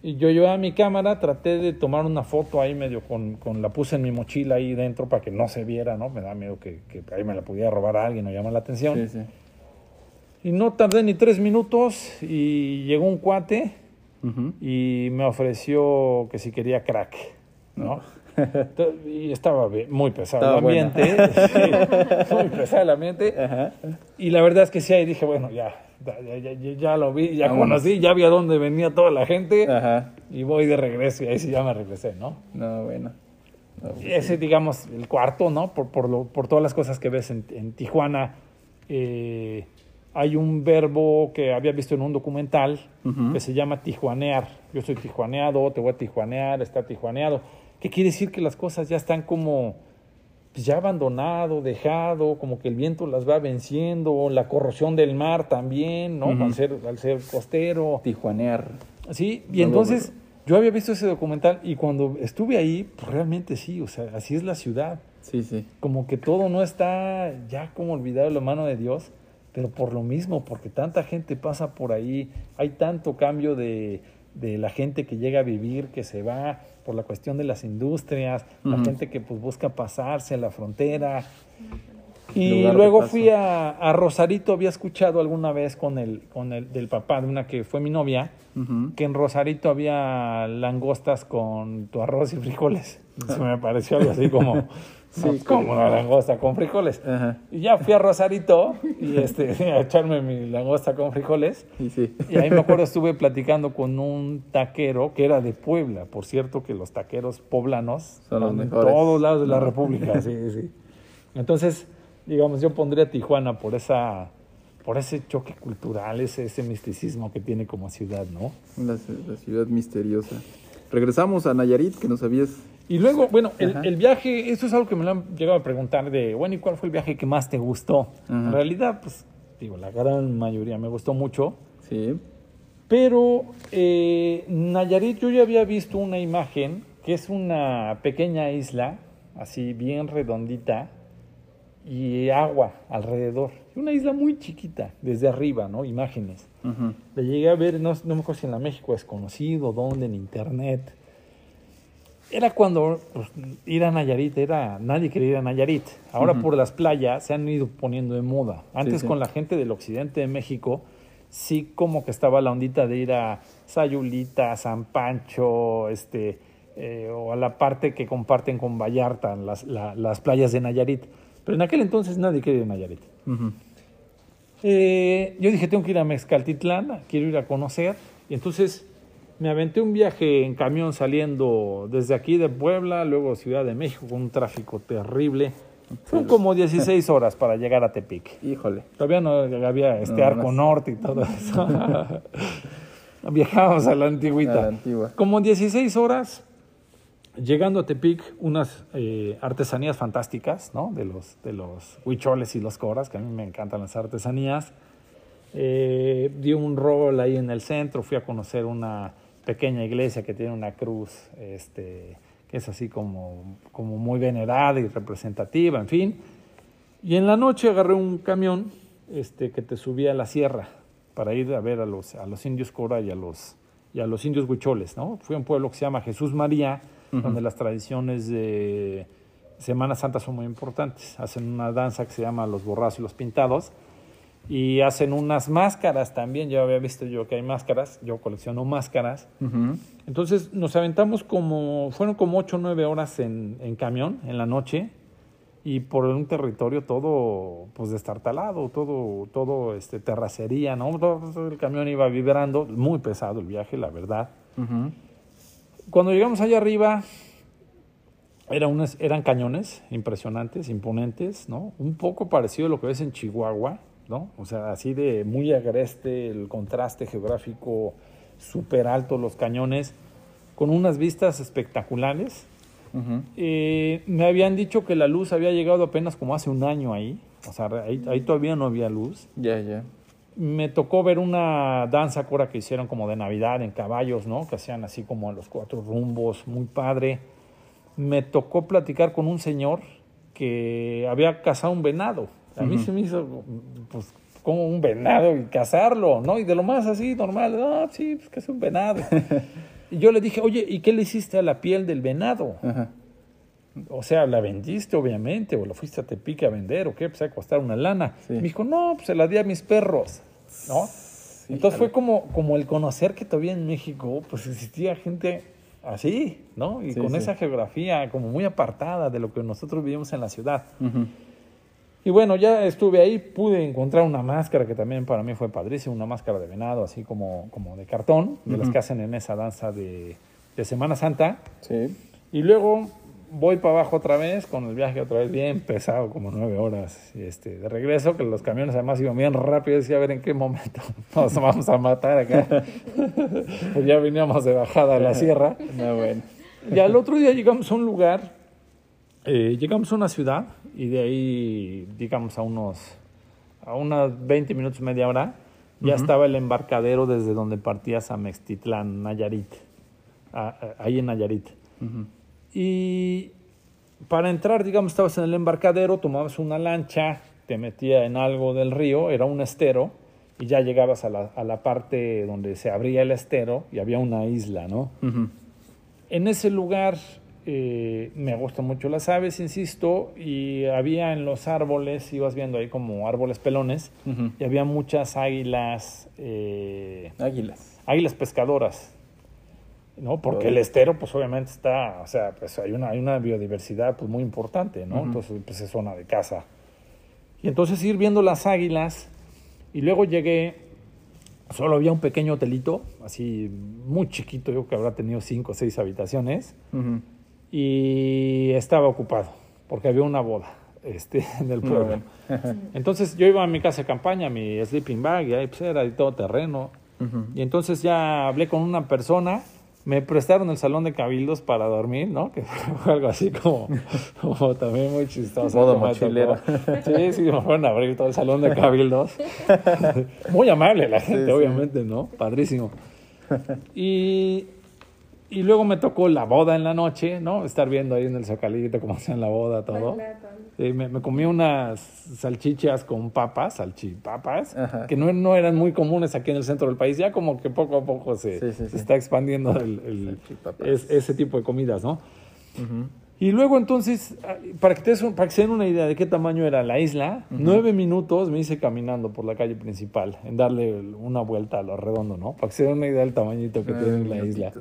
Y yo llevaba mi cámara, traté de tomar una foto ahí medio con, con la puse en mi mochila ahí dentro para que no se viera, ¿no? Me da miedo que, que ahí me la pudiera robar a alguien o llamar la atención. Sí, sí. Y no tardé ni tres minutos y llegó un cuate y me ofreció que si quería crack, ¿no? Entonces, Y estaba muy pesado Estaba el ambiente, [LAUGHS] sí, muy pesado el ambiente. Ajá. Y la verdad es que sí, ahí dije, bueno, ya, ya, ya, ya- ya lo vi, ya Vámonos. conocí, ya vi a dónde venía toda la gente Ajá. y voy de regreso y ahí sí ya me regresé, ¿no? No, bueno. No, Y Ese, digamos, el cuarto, ¿no? Por, por, lo- por todas las cosas que ves en, en Tijuana. eh, hay un verbo que había visto en un documental que se llama tijuanear. Yo soy tijuaneado, te voy a tijuanear, está tijuaneado. ¿Qué quiere decir que las cosas ya están como pues, ya abandonado, dejado, como que el viento las va venciendo, la corrosión del mar también, ¿no? Al, ser, al ser costero. Tijuanear. Sí, y entonces yo había visto ese documental y cuando estuve ahí, pues realmente sí, o sea, así es la ciudad. Sí, sí. Como que todo no está ya como olvidado de la mano de Dios, pero por lo mismo, porque tanta gente pasa por ahí, hay tanto cambio de, de la gente que llega a vivir, que se va por la cuestión de las industrias, la gente que pues busca pasarse a la frontera. Y Lugar luego fui a, a Rosarito, había escuchado alguna vez con el, con el del papá de una que fue mi novia, que en Rosarito había langostas con tu arroz y frijoles. [LAUGHS] Se me pareció algo así como, Sí, como una langosta con frijoles. Ajá. Y ya fui a Rosarito y este, [LAUGHS] a echarme mi langosta con frijoles. Sí, sí. Y ahí me acuerdo estuve platicando con un taquero que era de Puebla. Por cierto que los taqueros poblanos Son los en mejores. todos lados de la No. República. [LAUGHS] Sí, sí. Entonces, digamos, yo pondría Tijuana por esa por ese choque cultural, ese, ese misticismo que tiene como ciudad, ¿no? La, la ciudad misteriosa. Regresamos a Nayarit, que nos habías... Y luego, bueno, el, viaje, eso es algo que me lo han llegado a preguntar de, bueno, ¿y cuál fue el viaje que más te gustó? Ajá. En realidad, pues, digo, la gran mayoría me gustó mucho, Sí. pero eh, Nayarit yo ya había visto una imagen que es una pequeña isla, así bien redondita, y agua alrededor. Una isla muy chiquita, desde arriba, ¿no? Imágenes. Ujú. Le llegué a ver, no, no me acuerdo si en la México desconocido, dónde, en internet. Era cuando pues, ir a Nayarit era, nadie quería ir a Nayarit. Ahora por las playas se han ido poniendo de moda. Antes sí. con la gente del occidente de México, sí como que estaba la ondita de ir a Sayulita, San Pancho, este, eh, o a la parte que comparten con Vallarta, las, la- las playas de Nayarit. Pero en aquel entonces nadie quería ir a Nayarit. Ujú. Eh, yo dije, tengo que ir a Mezcaltitlán, quiero ir a conocer. Y entonces me aventé un viaje en camión saliendo desde aquí de Puebla, luego Ciudad de México, con un tráfico terrible. Fueron como [LAUGHS] 16 horas para llegar a Tepic. Híjole. Todavía no había este No, arco no. norte y todo eso. [LAUGHS] [LAUGHS] Viajábamos a la antigüita. A la antigua. Como 16 horas, llegando a Tepic, unas eh, artesanías fantásticas, ¿no? De los, de los huicholes y los coras, que a mí me encantan las artesanías. Eh, di un rol ahí en el centro, fui a conocer una pequeña iglesia que tiene una cruz, este, que es así como, como muy venerada y representativa, en fin. Y en la noche agarré un camión este, que te subía a la sierra para ir a ver a los, a los indios Cora y a los, y a los indios huicholes. ¿no? Fui a un pueblo que se llama Jesús María, Donde las tradiciones de Semana Santa son muy importantes. Hacen una danza que se llama Los Borrados y los Pintados. Y hacen unas máscaras también. Ya había visto yo que hay máscaras. Yo colecciono máscaras. Entonces nos aventamos como, fueron como 8 o 9 horas en, en camión en la noche y por un territorio todo pues destartalado, todo, todo este, terracería, ¿no? Todo el camión iba vibrando, muy pesado el viaje, la verdad. Cuando llegamos allá arriba, era unas- eran cañones impresionantes, imponentes, ¿no? Un poco parecido a lo que ves en Chihuahua, ¿no? O sea, así de muy agreste, el contraste geográfico súper alto, los cañones, con unas vistas espectaculares. Eh, me habían dicho que la luz había llegado apenas como hace un año ahí, o sea, ahí, ahí todavía no había luz. Ya, ya. Me tocó ver una danza cora que hicieron como de Navidad en caballos, ¿no? Que hacían así como a los cuatro rumbos, muy padre. Me tocó platicar con un señor que había cazado un venado. A mí se me hizo, pues, como un venado y cazarlo, ¿no? Y de lo más así, normal, ah, sí, pues que es un venado. [LAUGHS] y yo le dije, oye, ¿y qué le hiciste a la piel del venado? Ajá. O sea, la vendiste, obviamente, o la fuiste a Tepic a vender, o qué, pues a costar una lana. Sí. Me dijo, no, pues se la di a mis perros, ¿no? Entonces fue como, como el conocer que todavía en México, pues existía gente así, ¿no? Y Sí, con sí. esa geografía como muy apartada de lo que nosotros vivimos en la ciudad. Ujú. Y bueno, ya estuve ahí, pude encontrar una máscara que también para mí fue padrísima, una máscara de venado, así como, como de cartón, de las Ujú. que hacen en esa danza de, de Semana Santa. Sí. Y luego voy para abajo otra vez, con el viaje otra vez bien pesado, como nueve horas y este, de regreso, que los camiones además iban bien rápido, decía a ver en qué momento [LAUGHS] nos vamos a matar acá. pues [LAUGHS] ya veníamos de bajada a la sierra. No, bueno. Y al otro día llegamos a un lugar, eh, llegamos a una ciudad y de ahí, digamos, a unos, a unas 20 minutos, media hora, ya Ujú. estaba el embarcadero desde donde partías a Mextitlán, Nayarit, a- a- ahí en Nayarit. Ujú. Y para entrar, digamos, estabas en el embarcadero, tomabas una lancha, te metía en algo del río, era un estero, y ya llegabas a la, a la parte donde se abría el estero y había una isla, ¿no? En ese lugar eh, me gustan mucho las aves, insisto, y había en los árboles, ibas viendo ahí como árboles pelones, y había muchas águilas, eh, Águilas. águilas pescadoras, ¿no? Porque el estero, pues obviamente está, o sea, pues hay una, hay una biodiversidad pues, muy importante, ¿no? Ujú. Entonces, pues es zona de caza. Y entonces ir viendo las águilas, y luego llegué, solo había un pequeño hotelito, así muy chiquito, yo creo que habrá tenido cinco o seis habitaciones, Ujú. y estaba ocupado, porque había una boda este, [LAUGHS] en el pueblo. [LAUGHS] Entonces yo iba a mi casa de campaña, mi sleeping bag, y ahí pues era de todo terreno. Y entonces ya hablé con una persona, me prestaron el salón de cabildos para dormir, ¿no? Que [LAUGHS] fue algo así como, [LAUGHS] como también muy chistoso. Modo mochilero. Sí, sí, me fueron a abrir todo el salón de cabildos. [LAUGHS] Muy amable la gente, Sí, sí. obviamente, ¿no? Padrísimo. Y Y luego me tocó la boda en la noche, ¿no? Estar viendo ahí en el socalito cómo hacían la boda, todo. Sí, me, me comí unas salchichas con papas, salchipapas, Ajá. que no, no eran muy comunes aquí en el centro del país. Ya como que poco a poco se, Sí, sí, se sí. está expandiendo el, el- Salchipapas. es- ese tipo de comidas, ¿no? Y luego entonces, ah, para que, te para que se den una idea de qué tamaño era la isla, nueve minutos me hice caminando por la calle principal, en darle una vuelta a lo redondo, ¿no? Para que se den una idea del tamañito que Nueve tiene la isla.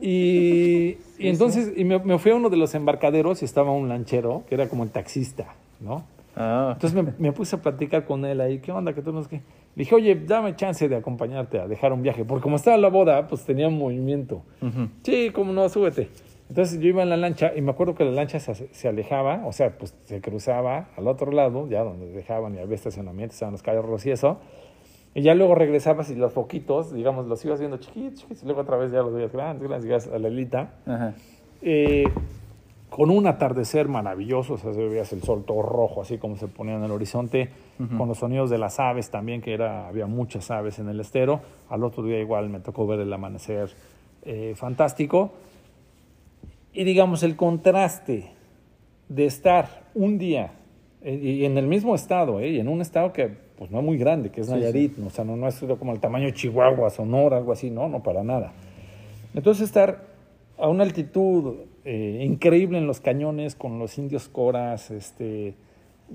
Y, y entonces y me, me fui a uno de los embarcaderos y estaba un lanchero, que era como el taxista, ¿no? Ah, Entonces me, me puse a platicar con él ahí, ¿qué onda? ¿Qué tú no qué? Le dije, oye, dame chance de acompañarte a dejar un viaje, porque como estaba la boda, pues tenía movimiento. ujú. Sí, cómo no, súbete. Entonces yo iba en la lancha y me acuerdo que la lancha se, se alejaba, o sea, pues se cruzaba al otro lado, ya donde dejaban y había estacionamiento, estaban los carros y eso. Y ya luego regresabas y los foquitos, digamos, los ibas viendo chiquitos, chiquitos, y luego otra vez ya los veías grandes, grandes, llegas a la. Ajá. Eh, con un atardecer maravilloso, o sea, se veías el sol todo rojo, así como se ponía en el horizonte, con los sonidos de las aves también, que era, había muchas aves en el estero. Al otro día igual me tocó ver el amanecer eh, fantástico. Y digamos, el contraste de estar un día eh, y en el mismo estado, y en un estado que pues no es muy grande, que es Sí, Nayarit, o sea, no, no es como el tamaño de Chihuahua, Sonora, algo así, no, no, para nada. Entonces estar a una altitud eh, increíble en los cañones, con los indios coras, este,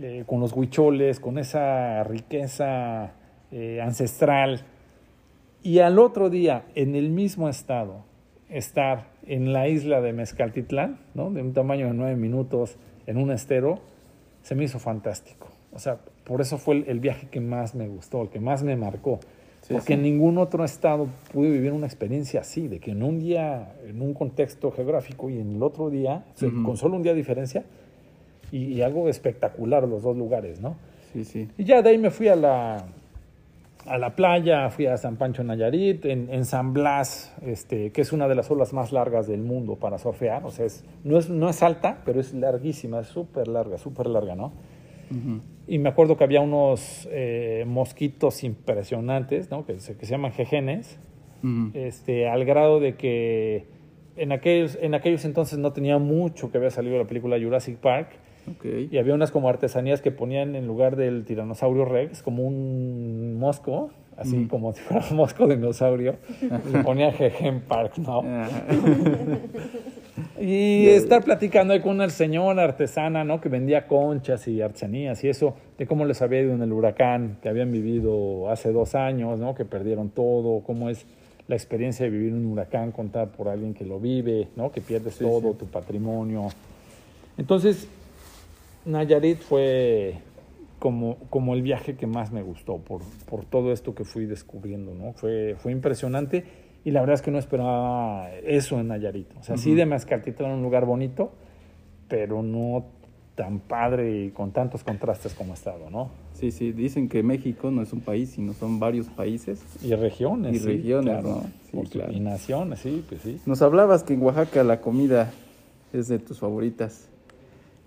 eh, con los huicholes, con esa riqueza eh, ancestral, y al otro día, en el mismo estado, estar en la isla de Mezcaltitlán, ¿no? de un tamaño de nueve minutos, en un estero, se me hizo fantástico. O sea, por eso fue el, el viaje que más me gustó, el que más me marcó. Sí, porque sí. en ningún otro estado pude vivir una experiencia así, de que en un día, en un contexto geográfico y en el otro día, con solo un día de diferencia, y, y algo espectacular los dos lugares, ¿no? Sí, sí. Y ya de ahí me fui a la, a la playa, fui a San Pancho Nayarit, en, en San Blas, este, que es una de las olas más largas del mundo para surfear. O sea, es, no, es, no es alta, pero es larguísima, es súper larga, súper larga, ¿no? Y me acuerdo que había unos eh, mosquitos impresionantes, ¿no? Que se, que se llaman jejenes, este, al grado de que en aquellos, en aquellos entonces no tenía mucho que había salido la película Jurassic Park. Y había unas como artesanías que ponían en lugar del tiranosaurio rex como un mosco, así Mm. como si fuera un mosco dinosaurio. y ponía Jejen Park, ¿no? Y estar platicando ahí con una señora artesana, ¿no? Que vendía conchas y artesanías y eso, de cómo les había ido en el huracán que habían vivido hace dos años, ¿no? Que perdieron todo, cómo es la experiencia de vivir un huracán contada por alguien que lo vive, ¿no? Que pierdes Sí, todo, sí. tu patrimonio. Entonces, Nayarit fue como, como el viaje que más me gustó por, por todo esto que fui descubriendo, ¿no? Fue, fue impresionante y la verdad es que no esperaba eso en Nayarit. O sea, sí de Mezcaltitlán un lugar bonito, pero no tan padre y con tantos contrastes como ha estado, ¿no? Sí, sí. Dicen que México no es un país, sino son varios países. Y regiones. Y sí, regiones, claro. ¿no? Sí, claro. Y naciones, sí, pues sí. Nos hablabas que en Oaxaca la comida es de tus favoritas.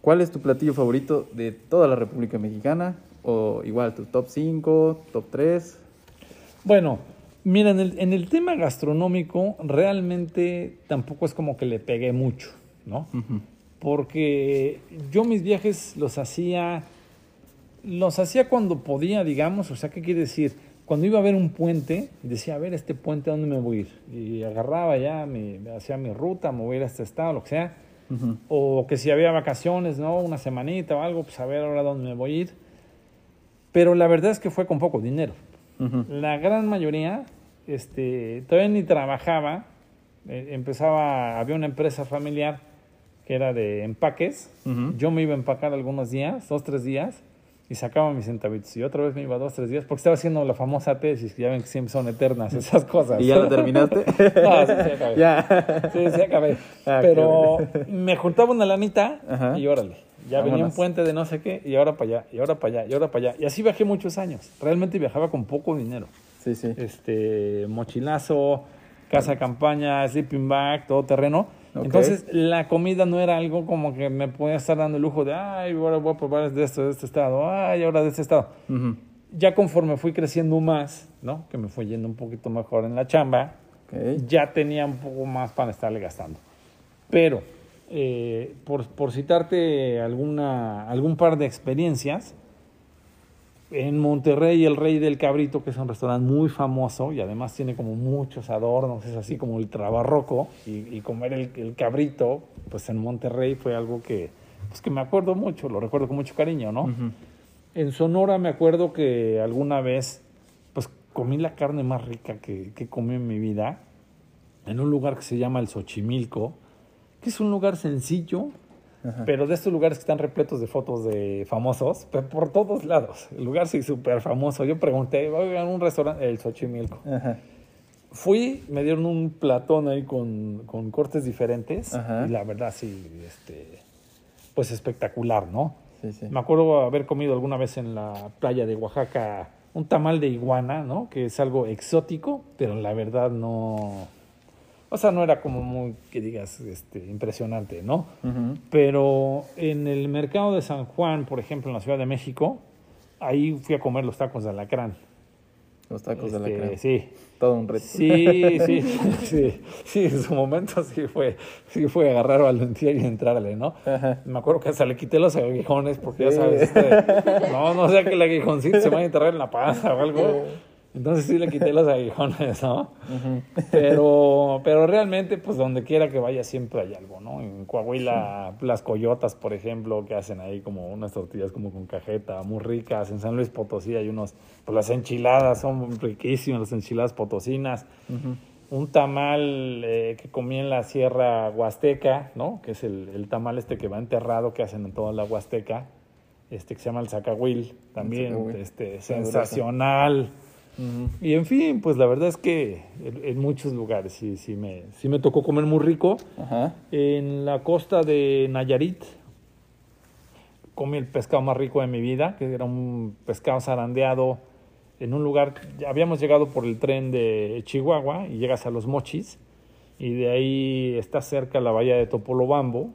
¿Cuál es tu platillo favorito de toda la República Mexicana? O igual, tu top 5, top 3. Bueno, mira, en el, en el tema gastronómico realmente tampoco es como que le pegué mucho, ¿no? Porque yo mis viajes los hacía, los hacía cuando podía, digamos, o sea, ¿qué quiere decir? Cuando iba a ver un puente, decía, a ver, este puente, ¿a dónde me voy a ir? Y agarraba ya, hacía mi ruta, me voy a ir a este estado, lo que sea. O que si había vacaciones, ¿no? Una semanita o algo, pues a ver ahora dónde me voy a ir. Pero la verdad es que fue con poco dinero. La gran mayoría, este, todavía ni trabajaba. Eh, empezaba, había una empresa familiar que era de empaques. Yo me iba a empacar algunos días, dos, tres días, y sacaba mis centavitos. Y otra vez me iba dos, tres días, porque estaba haciendo la famosa tesis, que ya ven que siempre son eternas esas cosas. ¿Y ya lo terminaste? [LAUGHS] No, sí, sí acabé. [LAUGHS] ya. Sí, sí acabé. Ah, Pero me juntaba una lanita Ajá. y órale. Ya venía un puente de no sé qué, y ahora para allá, y ahora para allá, y ahora para allá. Y así viajé muchos años. Realmente viajaba con poco dinero. Sí, sí. Este, mochilazo, casa de campaña, sleeping bag, todo terreno. Ok. Entonces, la comida no era algo como que me podía estar dando el lujo de, ay, ahora voy a probar de esto, de este estado, ay, ahora de este estado. Ujú. Ya conforme fui creciendo más, ¿no? Que me fue yendo un poquito mejor en la chamba, Ok. ya tenía un poco más para estarle gastando. Pero, eh, por, por citarte alguna, algún par de experiencias, en Monterrey el Rey del Cabrito, que es un restaurante muy famoso y además tiene como muchos adornos, es así como ultra barroco, y, y comer el, el cabrito, pues en Monterrey fue algo que, pues que me acuerdo mucho, lo recuerdo con mucho cariño, ¿no? Ujú. En Sonora me acuerdo que alguna vez, pues comí la carne más rica que, que comí en mi vida, en un lugar que se llama el Xochimilco, que es un lugar sencillo, Ajá. pero de estos lugares que están repletos de fotos de famosos, por todos lados. El lugar sí súper famoso. Yo pregunté, voy a un restaurante, el Xochimilco. Ajá. Fui, me dieron un platón ahí con, con cortes diferentes Ajá. y la verdad sí, este, pues espectacular, ¿no? Sí, sí. Me acuerdo haber comido alguna vez en la playa de Oaxaca un tamal de iguana, ¿no? Que es algo exótico, pero la verdad no... O sea, no era como muy, que digas, este, impresionante, ¿no? Pero en el mercado de San Juan, por ejemplo, en la Ciudad de México, ahí fui a comer los tacos de alacrán. Los tacos de Este, crema. Sí, Todo un reto. Sí, sí, [LAUGHS] sí, sí, en su momento sí fue, sí fue agarrar valentía y entrarle, ¿no? Ajá. Me acuerdo que hasta le quité los aguijones porque ya Sí. sabes, este, [LAUGHS] no, no sea que el aguijoncito se vaya a enterrar en la panza o algo. Entonces sí le quité los aguijones, ¿no? Pero, pero realmente, pues donde quiera que vaya siempre hay algo, ¿no? En Coahuila, las coyotas, por ejemplo, que hacen ahí como unas tortillas como con cajeta, muy ricas. En San Luis Potosí hay unos, pues las enchiladas son riquísimas, las enchiladas potosinas. Un tamal eh, que comí en la Sierra Huasteca, ¿no? Que es el, el tamal este que va enterrado que hacen en toda la Huasteca, este que se llama el zacahuil, también, zacahuil. este, sensacional. Y en fin, pues la verdad es que en, en muchos lugares sí, sí, me, sí me tocó comer muy rico. Ajá. En la costa de Nayarit comí el pescado más rico de mi vida, que era un pescado zarandeado en un lugar, ya habíamos llegado por el tren de Chihuahua y llegas a Los Mochis y de ahí está cerca la bahía de Topolobambo,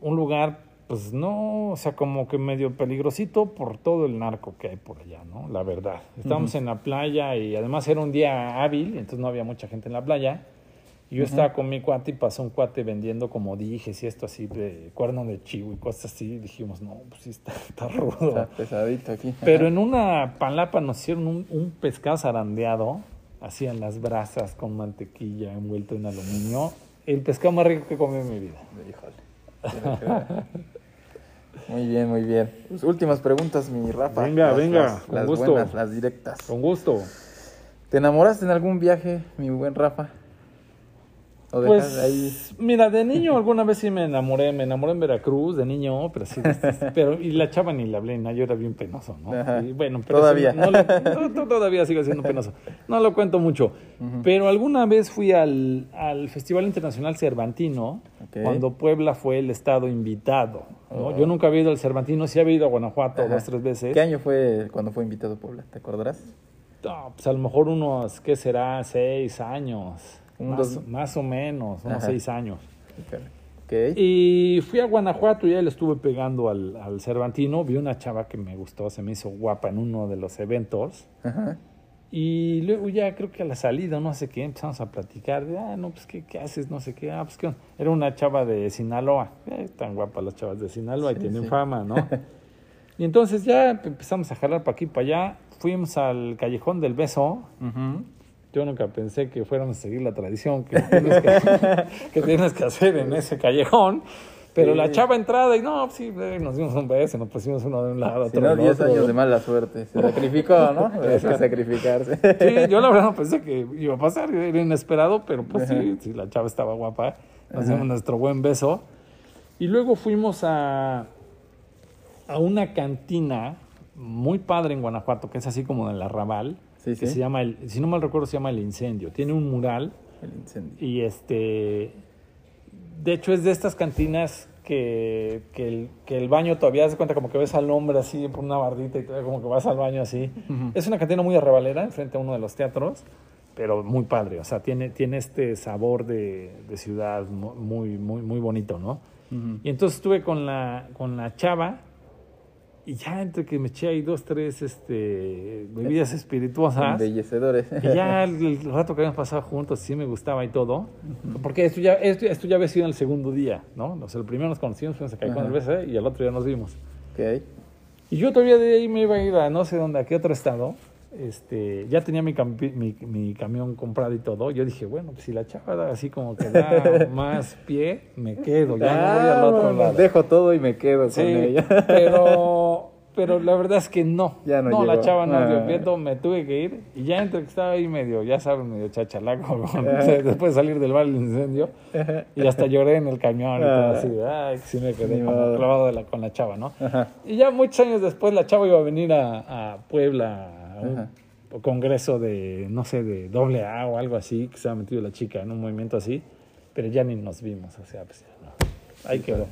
un lugar pues no, o sea, como que medio peligrosito por todo el narco que hay por allá, ¿no? La verdad. Estábamos en la playa y además era un día hábil, entonces no había mucha gente en la playa. Y yo estaba con mi cuate y pasó un cuate vendiendo como dijes y esto así de cuerno de chivo y cosas así. Y dijimos, no, pues sí está, está rudo. Está pesadito aquí. [LAUGHS] Pero en una palapa nos hicieron un, un pescado zarandeado, así en las brasas con mantequilla envuelto en aluminio. El pescado más rico que comí en mi vida. Híjole. [LAUGHS] Muy bien, muy bien. Pues, últimas preguntas, mi Rafa. Venga, Las- venga, Las, con las gusto. buenas, las directas. Con gusto. ¿Te enamoraste en algún viaje, mi buen Rafa? ¿O Pues, ahí? mira, de niño alguna vez sí me enamoré, me enamoré en Veracruz, de niño, pero sí, [LAUGHS] pero, y la chava ni la hablé, no, yo era bien penoso, ¿no? Ajá. Y bueno, pero Todavía. sí, no le- no, no, todavía sigo siendo [LAUGHS] penoso, no lo cuento mucho, pero alguna vez fui al, al Festival Internacional Cervantino, cuando Puebla fue el estado invitado, ¿no? Oh. Yo nunca había ido al Cervantino, sí había ido a Guanajuato Ajá. dos, tres veces. ¿Qué año fue cuando fue invitado Puebla? ¿Te acordarás? No, pues a lo mejor unos, ¿qué será? Seis años, más, dos- más o menos, unos Ajá. seis años. Y fui a Guanajuato y le estuve pegando al, al Cervantino. Vi una chava que me gustó, se me hizo guapa en uno de los eventos. Ajá. Y luego ya creo que a la salida, no sé qué, empezamos a platicar. De, ah, no, pues, ¿qué, qué haces? No sé qué. Ah, pues, ¿qué? Era una chava de Sinaloa. Eh, tan guapas las chavas de Sinaloa y tienen sí. fama, ¿no? [LAUGHS] y entonces ya empezamos a jalar para aquí, para allá. Fuimos al Callejón del Beso. Yo nunca pensé que fuéramos a seguir la tradición que tienes que, [LAUGHS] que tienes que hacer en ese callejón. Pero Sí. la chava entrada y no, pues sí, eh, nos dimos un beso, nos pusimos uno de un lado, Si otro no, del 10 otro. años de mala suerte. Se sacrificó, ¿no? [LAUGHS] Hay que sacrificarse. Sí, yo la verdad no pensé que [LAUGHS] iba a pasar, era inesperado, pero pues sí, Ajá. sí, la chava estaba guapa. Nos Ajá. dimos nuestro buen beso. Y luego fuimos a, a una cantina muy padre en Guanajuato, que es así como en el arrabal, Sí, que sí. se llama, el, si no mal recuerdo, se llama El Incendio. Tiene un mural El incendio. y este, de hecho es de estas cantinas que, que, el, que el baño todavía se cuenta como que ves al hombre así por una bardita y como que vas al baño así. Es una cantina muy arrabalera enfrente a uno de los teatros, pero muy padre, o sea, tiene, tiene este sabor de, de ciudad mu- muy, muy, muy bonito, ¿no? Y entonces estuve con la, con la chava Y ya entre que me eché ahí dos, tres este, bebidas [LAUGHS] espirituosas. Embellecedores. Y ya [LAUGHS] el, el rato que habíamos pasado juntos, sí me gustaba y todo. Porque esto ya, esto, esto ya había sido en el segundo día, ¿no? O sea, el primero nos conocimos, fuimos a Cancún Ajá. el BC y el otro día nos vimos. Ok. Y yo todavía de ahí me iba a ir a no sé dónde, a qué otro estado. Este, ya tenía mi, mi, mi camión comprado y todo. Yo dije, bueno, pues si la chava da así como que da [LAUGHS] más pie, me quedo. Ya no voy al otro Ah, lado. Dejo todo y me quedo Sí, con ella. [LAUGHS] pero, pero la verdad es que no. Ya no la llegó. chava no dio Ah. pie, me tuve que ir. Y ya entre que estaba ahí medio, ya saben, medio chachalaco, [LAUGHS] con- después de salir del bar del incendio. Y hasta lloré en el camión y todo Ah. así. Ay, sí me quedé como clavado de la- con la chava, ¿no? Ajá. Y ya muchos años después la chava iba a venir a, a Puebla a un Ajá. congreso de, no sé, de doble A o algo así, que se ha metido la chica en un movimiento así, pero ya ni nos vimos, o sea, pues no. Ahí quedó.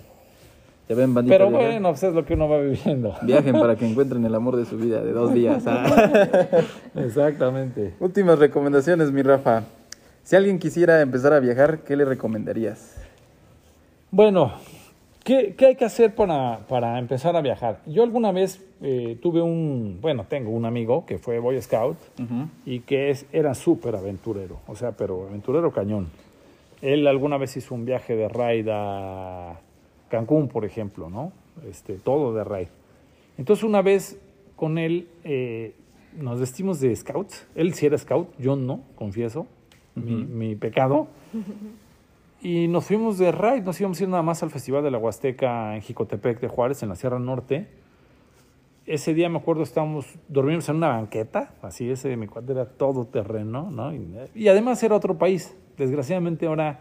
Ya ven, bandita. Pero viajar. bueno, pues es lo que uno va viviendo. Viajen para que [LAUGHS] encuentren el amor de su vida de dos días. ah. [LAUGHS] Exactamente. Últimas recomendaciones, mi Rafa. Si alguien quisiera empezar a viajar, ¿qué le recomendarías? Bueno, ¿qué, qué hay que hacer para, para empezar a viajar? Yo alguna vez eh, tuve un, bueno, tengo un amigo que fue Boy Scout y que es, era súper aventurero, o sea, pero aventurero cañón. Él alguna vez hizo un viaje de raid a Cancún, por ejemplo, ¿no? Este, todo de raid. Entonces una vez con él eh, nos vestimos de scouts. Él sí era scout, yo no, confieso, mi, mi pecado. [LAUGHS] Y nos fuimos de raid, nos íbamos a ir nada más al Festival de la Huasteca en Jicotepec de Juárez, en la Sierra Norte. Ese día me acuerdo estábamos, dormimos en una banqueta, así ese de mi cuarto era todo terreno, ¿no? Y, y además era otro país. Desgraciadamente ahora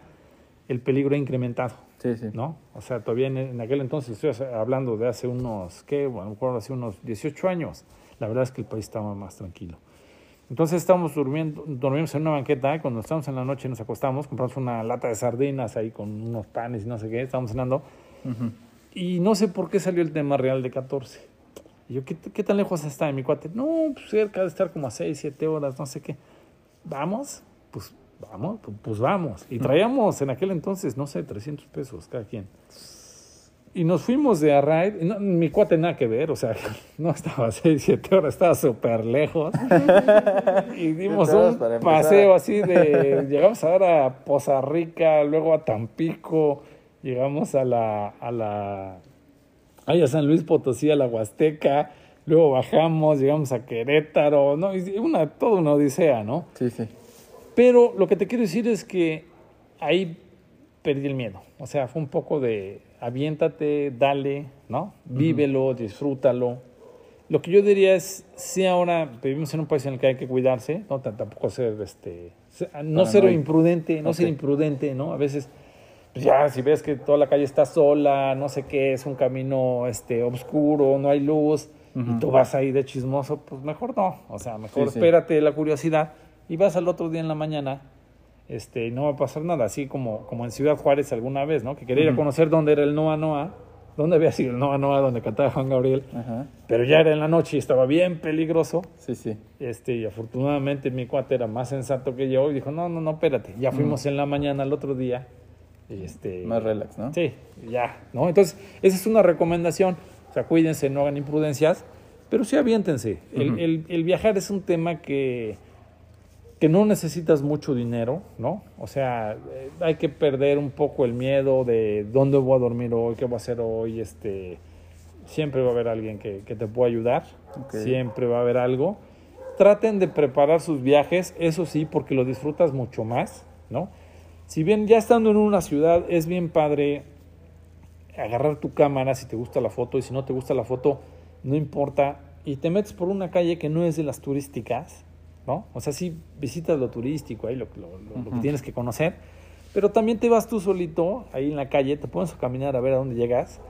el peligro ha incrementado, Sí, sí. ¿no? O sea, todavía en, en aquel entonces, estoy hablando de hace unos, ¿qué? Bueno, me acuerdo hace unos 18 años. La verdad es que el país estaba más tranquilo. Entonces estábamos durmiendo, dormimos en una banqueta y cuando estábamos en la noche nos acostamos, compramos una lata de sardinas ahí con unos panes y no sé qué, estábamos cenando. Y no sé por qué salió el tema real de 14. Y yo, ¿qué, qué tan lejos está de mi cuate? No, pues cerca de estar como a 6, 7 horas, no sé qué. ¿Vamos? Pues vamos, pues, pues vamos. Y traíamos en aquel entonces, no sé, 300 pesos cada quien. Y nos fuimos de a ride. y no, mi cuate nada que ver, o sea, [LAUGHS] no estaba a 6, 7 horas, estaba súper lejos. [LAUGHS] y dimos un paseo así de. Llegamos ahora a Poza Rica, luego a Tampico, llegamos a la. A la ahí a San Luis Potosí, a la Huasteca. Luego bajamos, llegamos a Querétaro, ¿no? Y una, toda una odisea, ¿no? Sí, sí. Pero lo que te quiero decir es que ahí perdí el miedo. O sea, fue un poco de aviéntate, dale, ¿no? Vívelo, disfrútalo. Lo que yo diría es, si ahora vivimos en un país en el que hay que cuidarse, no T- tampoco ser, este, se- no ser imprudente, no ser Ok. imprudente, ¿no? A veces, pues ya, si ves que toda la calle está sola, no sé qué, es un camino, este, oscuro, no hay luz, y tú vas ahí de chismoso, pues mejor no. O sea, mejor Sí, sí. espérate la curiosidad y vas al otro día en la mañana este, no va a pasar nada, así como, como en Ciudad Juárez alguna vez, ¿no? Que quería ir a conocer dónde era el Noa Noa, dónde había sido el Noa Noa, donde cantaba Juan Gabriel, pero ya era en la noche y estaba bien peligroso. Sí, sí. Este, y afortunadamente mi cuate era más sensato que yo y dijo, no, no, no, espérate. Ya fuimos en la mañana al otro día. Y este, Más relax, ¿no? Sí, ya, ¿no? Entonces, esa es una recomendación. O sea, cuídense, no hagan imprudencias, pero sí aviéntense. El, el- el viajar es un tema que, que no necesitas mucho dinero, ¿no? O sea, eh, hay que perder un poco el miedo de dónde voy a dormir hoy, qué voy a hacer hoy, este... Siempre va a haber alguien que, que te pueda ayudar, siempre va a haber algo. Traten de preparar sus viajes, eso sí, porque lo disfrutas mucho más, ¿no? Si bien ya estando en una ciudad es bien padre agarrar tu cámara si te gusta la foto y si no te gusta la foto, no importa, y te metes por una calle que no es de las turísticas, ¿no? O sea, sí visitas lo turístico, ahí lo, lo- lo- lo que tienes que conocer, pero también te vas tú solito ahí en la calle, te pones a caminar a ver a dónde llegas,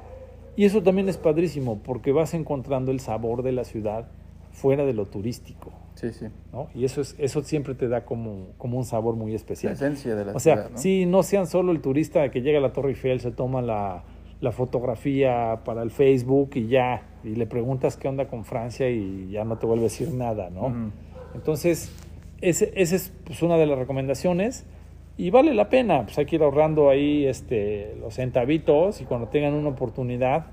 y eso también es padrísimo porque vas encontrando el sabor de la ciudad fuera de lo turístico, Sí, sí. ¿no? Y eso, es, eso siempre te da como, como un sabor muy La especial. esencia de la O sea, ciudad, ¿no? sí, no sean solo el turista que llega a la Torre Eiffel, se toma la, la fotografía para el Facebook y ya, y le preguntas qué onda con Francia y ya no te vuelve a decir nada, ¿no? Ujú. Entonces, ese, ese es pues, una de las recomendaciones y vale la pena, pues hay que ir ahorrando ahí este, los centavitos y cuando tengan una oportunidad,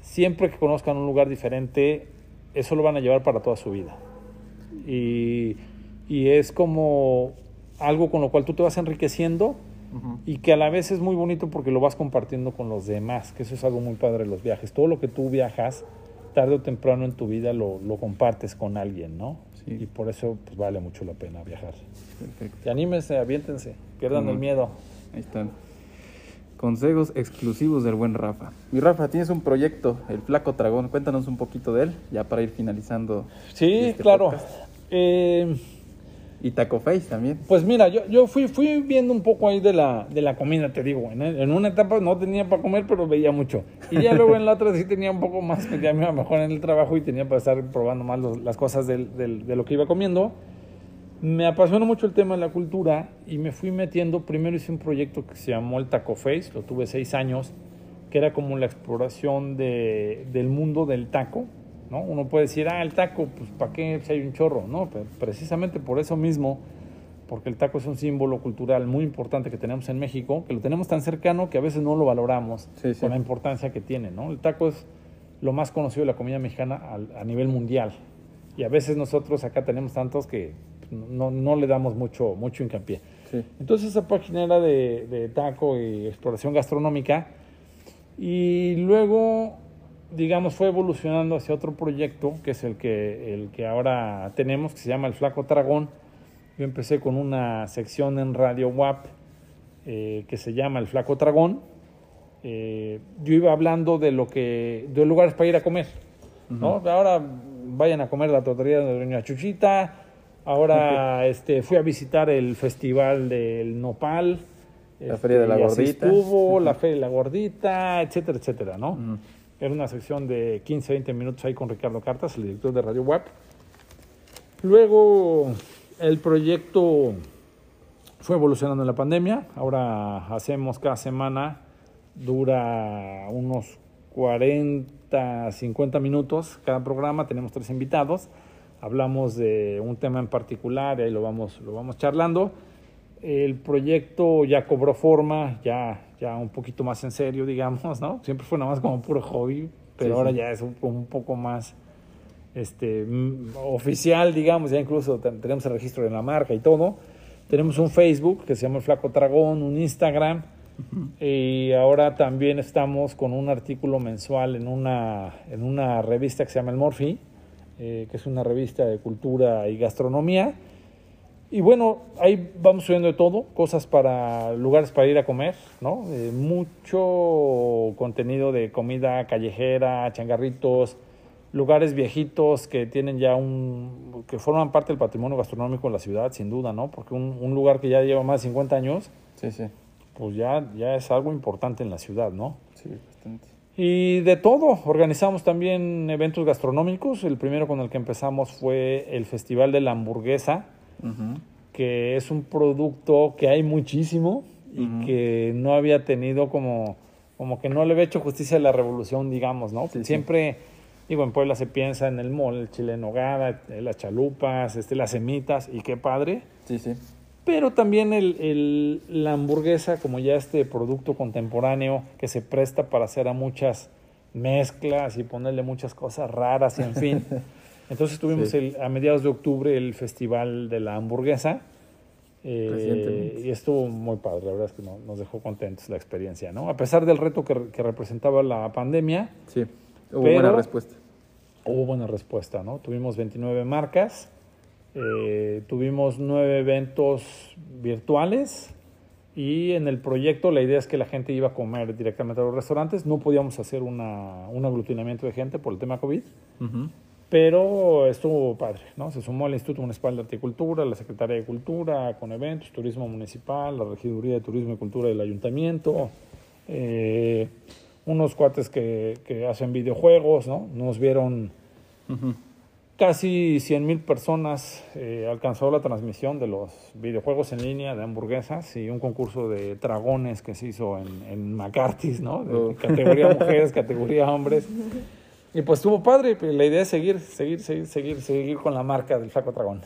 siempre que conozcan un lugar diferente, eso lo van a llevar para toda su vida. Y, y es como algo con lo cual tú te vas enriqueciendo y que a la vez es muy bonito porque lo vas compartiendo con los demás, que eso es algo muy padre de los viajes. Todo lo que tú viajas, tarde o temprano en tu vida lo, lo compartes con alguien, ¿no? Sí. Y por eso pues, vale mucho la pena viajar. Perfecto. Y anímense, aviéntense, pierdan el miedo. Ahí están. Consejos exclusivos del buen Rafa. Mi Rafa, tienes un proyecto, El Flaco Dragón. Cuéntanos un poquito de él, ya para ir finalizando. Sí, este claro. podcast. Eh, Y Taco Face también. Pues mira, yo, yo fui, fui viendo un poco ahí de la, de la comida, te digo. En, en una etapa no tenía para comer, pero veía mucho. Y ya luego en la otra sí tenía un poco más, ya me iba mejor en el trabajo y tenía para estar probando más los- las cosas del- del- de lo que iba comiendo. Me apasionó mucho el tema de la cultura y me fui metiendo. Primero hice un proyecto que se llamó el Taco Face, lo tuve seis años, que era como la exploración de, del mundo del taco. ¿No? Uno puede decir, ah, el taco, pues ¿para qué si hay un chorro? No, precisamente por eso mismo, porque el taco es un símbolo cultural muy importante que tenemos en México, que lo tenemos tan cercano que a veces no lo valoramos Sí, sí. con la importancia que tiene. ¿no? El taco es lo más conocido de la comida mexicana a nivel mundial. Y a veces nosotros acá tenemos tantos que no, no le damos mucho, mucho hincapié. Sí. Entonces esa página era de, de taco y exploración gastronómica. Y luego, digamos, fue evolucionando hacia otro proyecto, que es el que, el que ahora tenemos, que se llama El Flaco Dragón. Yo empecé con una sección en Radio WAP eh, que se llama El Flaco Dragón. Eh, yo iba hablando de lo que, de lugares para ir a comer. ¿no? Ahora vayan a comer la tortería de Doña Chuchita. Ahora este, fui a visitar el festival del Nopal. La Feria de la así Gordita. Estuvo, la Feria de la Gordita, etcétera, etcétera, ¿no? Era una sección de 15, 20 minutos ahí con Ricardo Cartas, el director de Radio Web. Luego el proyecto fue evolucionando en la pandemia. Ahora hacemos cada semana, dura unos 40, 50 minutos cada programa. Tenemos tres invitados. Hablamos de un tema en particular y ahí lo vamos, lo vamos charlando. El proyecto ya cobró forma, ya, ya un poquito más en serio, digamos, ¿no? Siempre fue nada más como puro hobby, pero Sí, ahora sí. ya es un, un poco más este, mm, oficial, digamos, ya incluso ten- tenemos el registro de la marca y todo. Tenemos un Facebook que se llama El Flaco Dragón, un Instagram, y ahora también estamos con un artículo mensual en una, en una revista que se llama El Morphy, eh, que es una revista de cultura y gastronomía. Y bueno, ahí vamos subiendo de todo, cosas para lugares para ir a comer, ¿no? Eh, mucho contenido de comida callejera, changarritos, lugares viejitos que tienen ya un, que forman parte del patrimonio gastronómico de la ciudad, sin duda, ¿no? Porque un, un lugar que ya lleva más de 50 años, Sí, sí. pues ya, ya es algo importante en la ciudad, ¿no? Sí, bastante. Y de todo, organizamos también eventos gastronómicos. El primero con el que empezamos fue el Festival de la Hamburguesa, Que es un producto que hay muchísimo y que no había tenido como, como que no le había hecho justicia a la revolución, digamos, ¿no? Sí, sí. Siempre, digo, en Puebla se piensa en el mole, el chile en nogada, las chalupas, este, las semitas, y qué padre. Sí, sí. Pero también el, el- la hamburguesa, como ya este producto contemporáneo que se presta para hacer a muchas mezclas y ponerle muchas cosas raras y en fin. [LAUGHS] Entonces tuvimos Sí. el- a mediados de octubre el Festival de la Hamburguesa. eh, y estuvo muy padre, la verdad es que no- nos dejó contentos la experiencia, ¿no? A pesar del reto que, que representaba la pandemia, Sí. Hubo buena respuesta. hubo buena respuesta, ¿no? Tuvimos 29 marcas, eh, tuvimos nueve eventos virtuales y en el proyecto la idea es que la gente iba a comer directamente a los restaurantes. No podíamos hacer una, un aglutinamiento de gente por el tema COVID, Ujú. Pero estuvo padre, ¿no? Se sumó el Instituto Municipal de Horticultura, la Secretaría de Cultura, con eventos, Turismo Municipal, la Regiduría de Turismo y Cultura del Ayuntamiento, eh, unos cuates que, que hacen videojuegos, ¿no? Nos vieron casi 100 mil personas, eh, alcanzó la transmisión de los videojuegos en línea de hamburguesas y un concurso de dragones que se hizo en, en McCarthy's, ¿no? De Oh. categoría mujeres, categoría hombres. [LAUGHS] Y pues estuvo padre, pues, la idea es seguir, seguir, seguir, seguir, seguir con la marca del Flaco Dragón.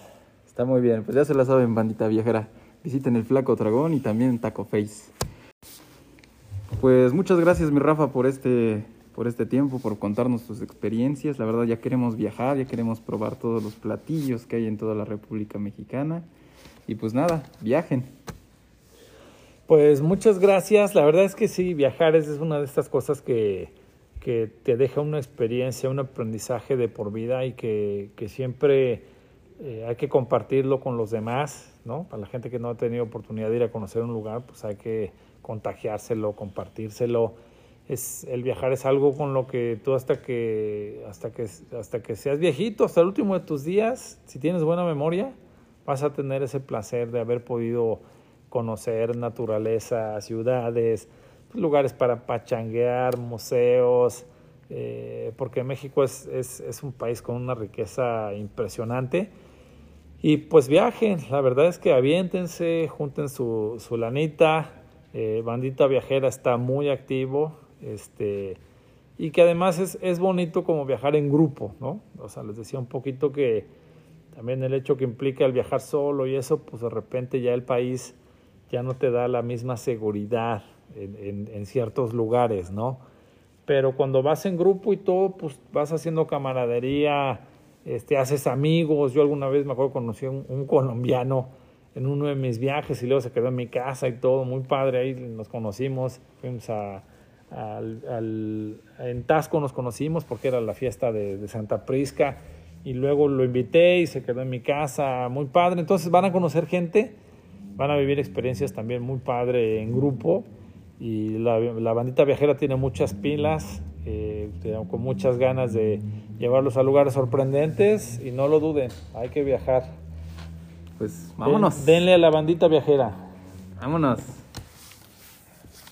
Está muy bien, pues ya se la saben, bandita viajera. Visiten el Flaco Dragón y también Taco Face. Pues muchas gracias, mi Rafa, por este por este tiempo, por contarnos tus experiencias. La verdad ya queremos viajar, ya queremos probar todos los platillos que hay en toda la República Mexicana. Y pues nada, viajen. Pues muchas gracias. La verdad es que sí, viajar es una de estas cosas que, que te deja una experiencia, un aprendizaje de por vida y que, siempre eh, hay que compartirlo con los demás, ¿no? Para la gente que no ha tenido oportunidad de ir a conocer un lugar, pues hay que contagiárselo, compartírselo. Es, el viajar es algo con lo que tú hasta que, hasta que, hasta que seas viejito, hasta el último de tus días, si tienes buena memoria, vas a tener ese placer de haber podido conocer naturaleza, ciudades, lugares para pachanguear, museos, eh, porque México es, es, un país con una riqueza impresionante. Y pues viajen, la verdad es que aviéntense, junten su, su lanita. Eh, Bandita Viajera está muy activo. Este, y que además es, es bonito como viajar en grupo, ¿no? O sea, les decía un poquito que también el hecho que implica el viajar solo y eso, pues de repente ya el país ya no te da la misma seguridad en, en, en ciertos lugares, ¿no? Pero cuando vas en grupo y todo, pues vas haciendo camaradería, este, haces amigos. Yo alguna vez me acuerdo conocí a un, un, colombiano en uno de mis viajes y luego se quedó en mi casa y todo, muy padre, ahí nos conocimos, fuimos a, al, al, en Tasco nos conocimos porque era la fiesta de, de, Santa Prisca y luego lo invité y se quedó en mi casa, muy padre. Entonces van a conocer gente, van a vivir experiencias también muy padre en grupo y la, la bandita viajera tiene muchas pilas, eh, con muchas ganas de llevarlos a lugares sorprendentes y no lo duden, hay que viajar. Pues vámonos. Den, denle a la bandita viajera. Vámonos.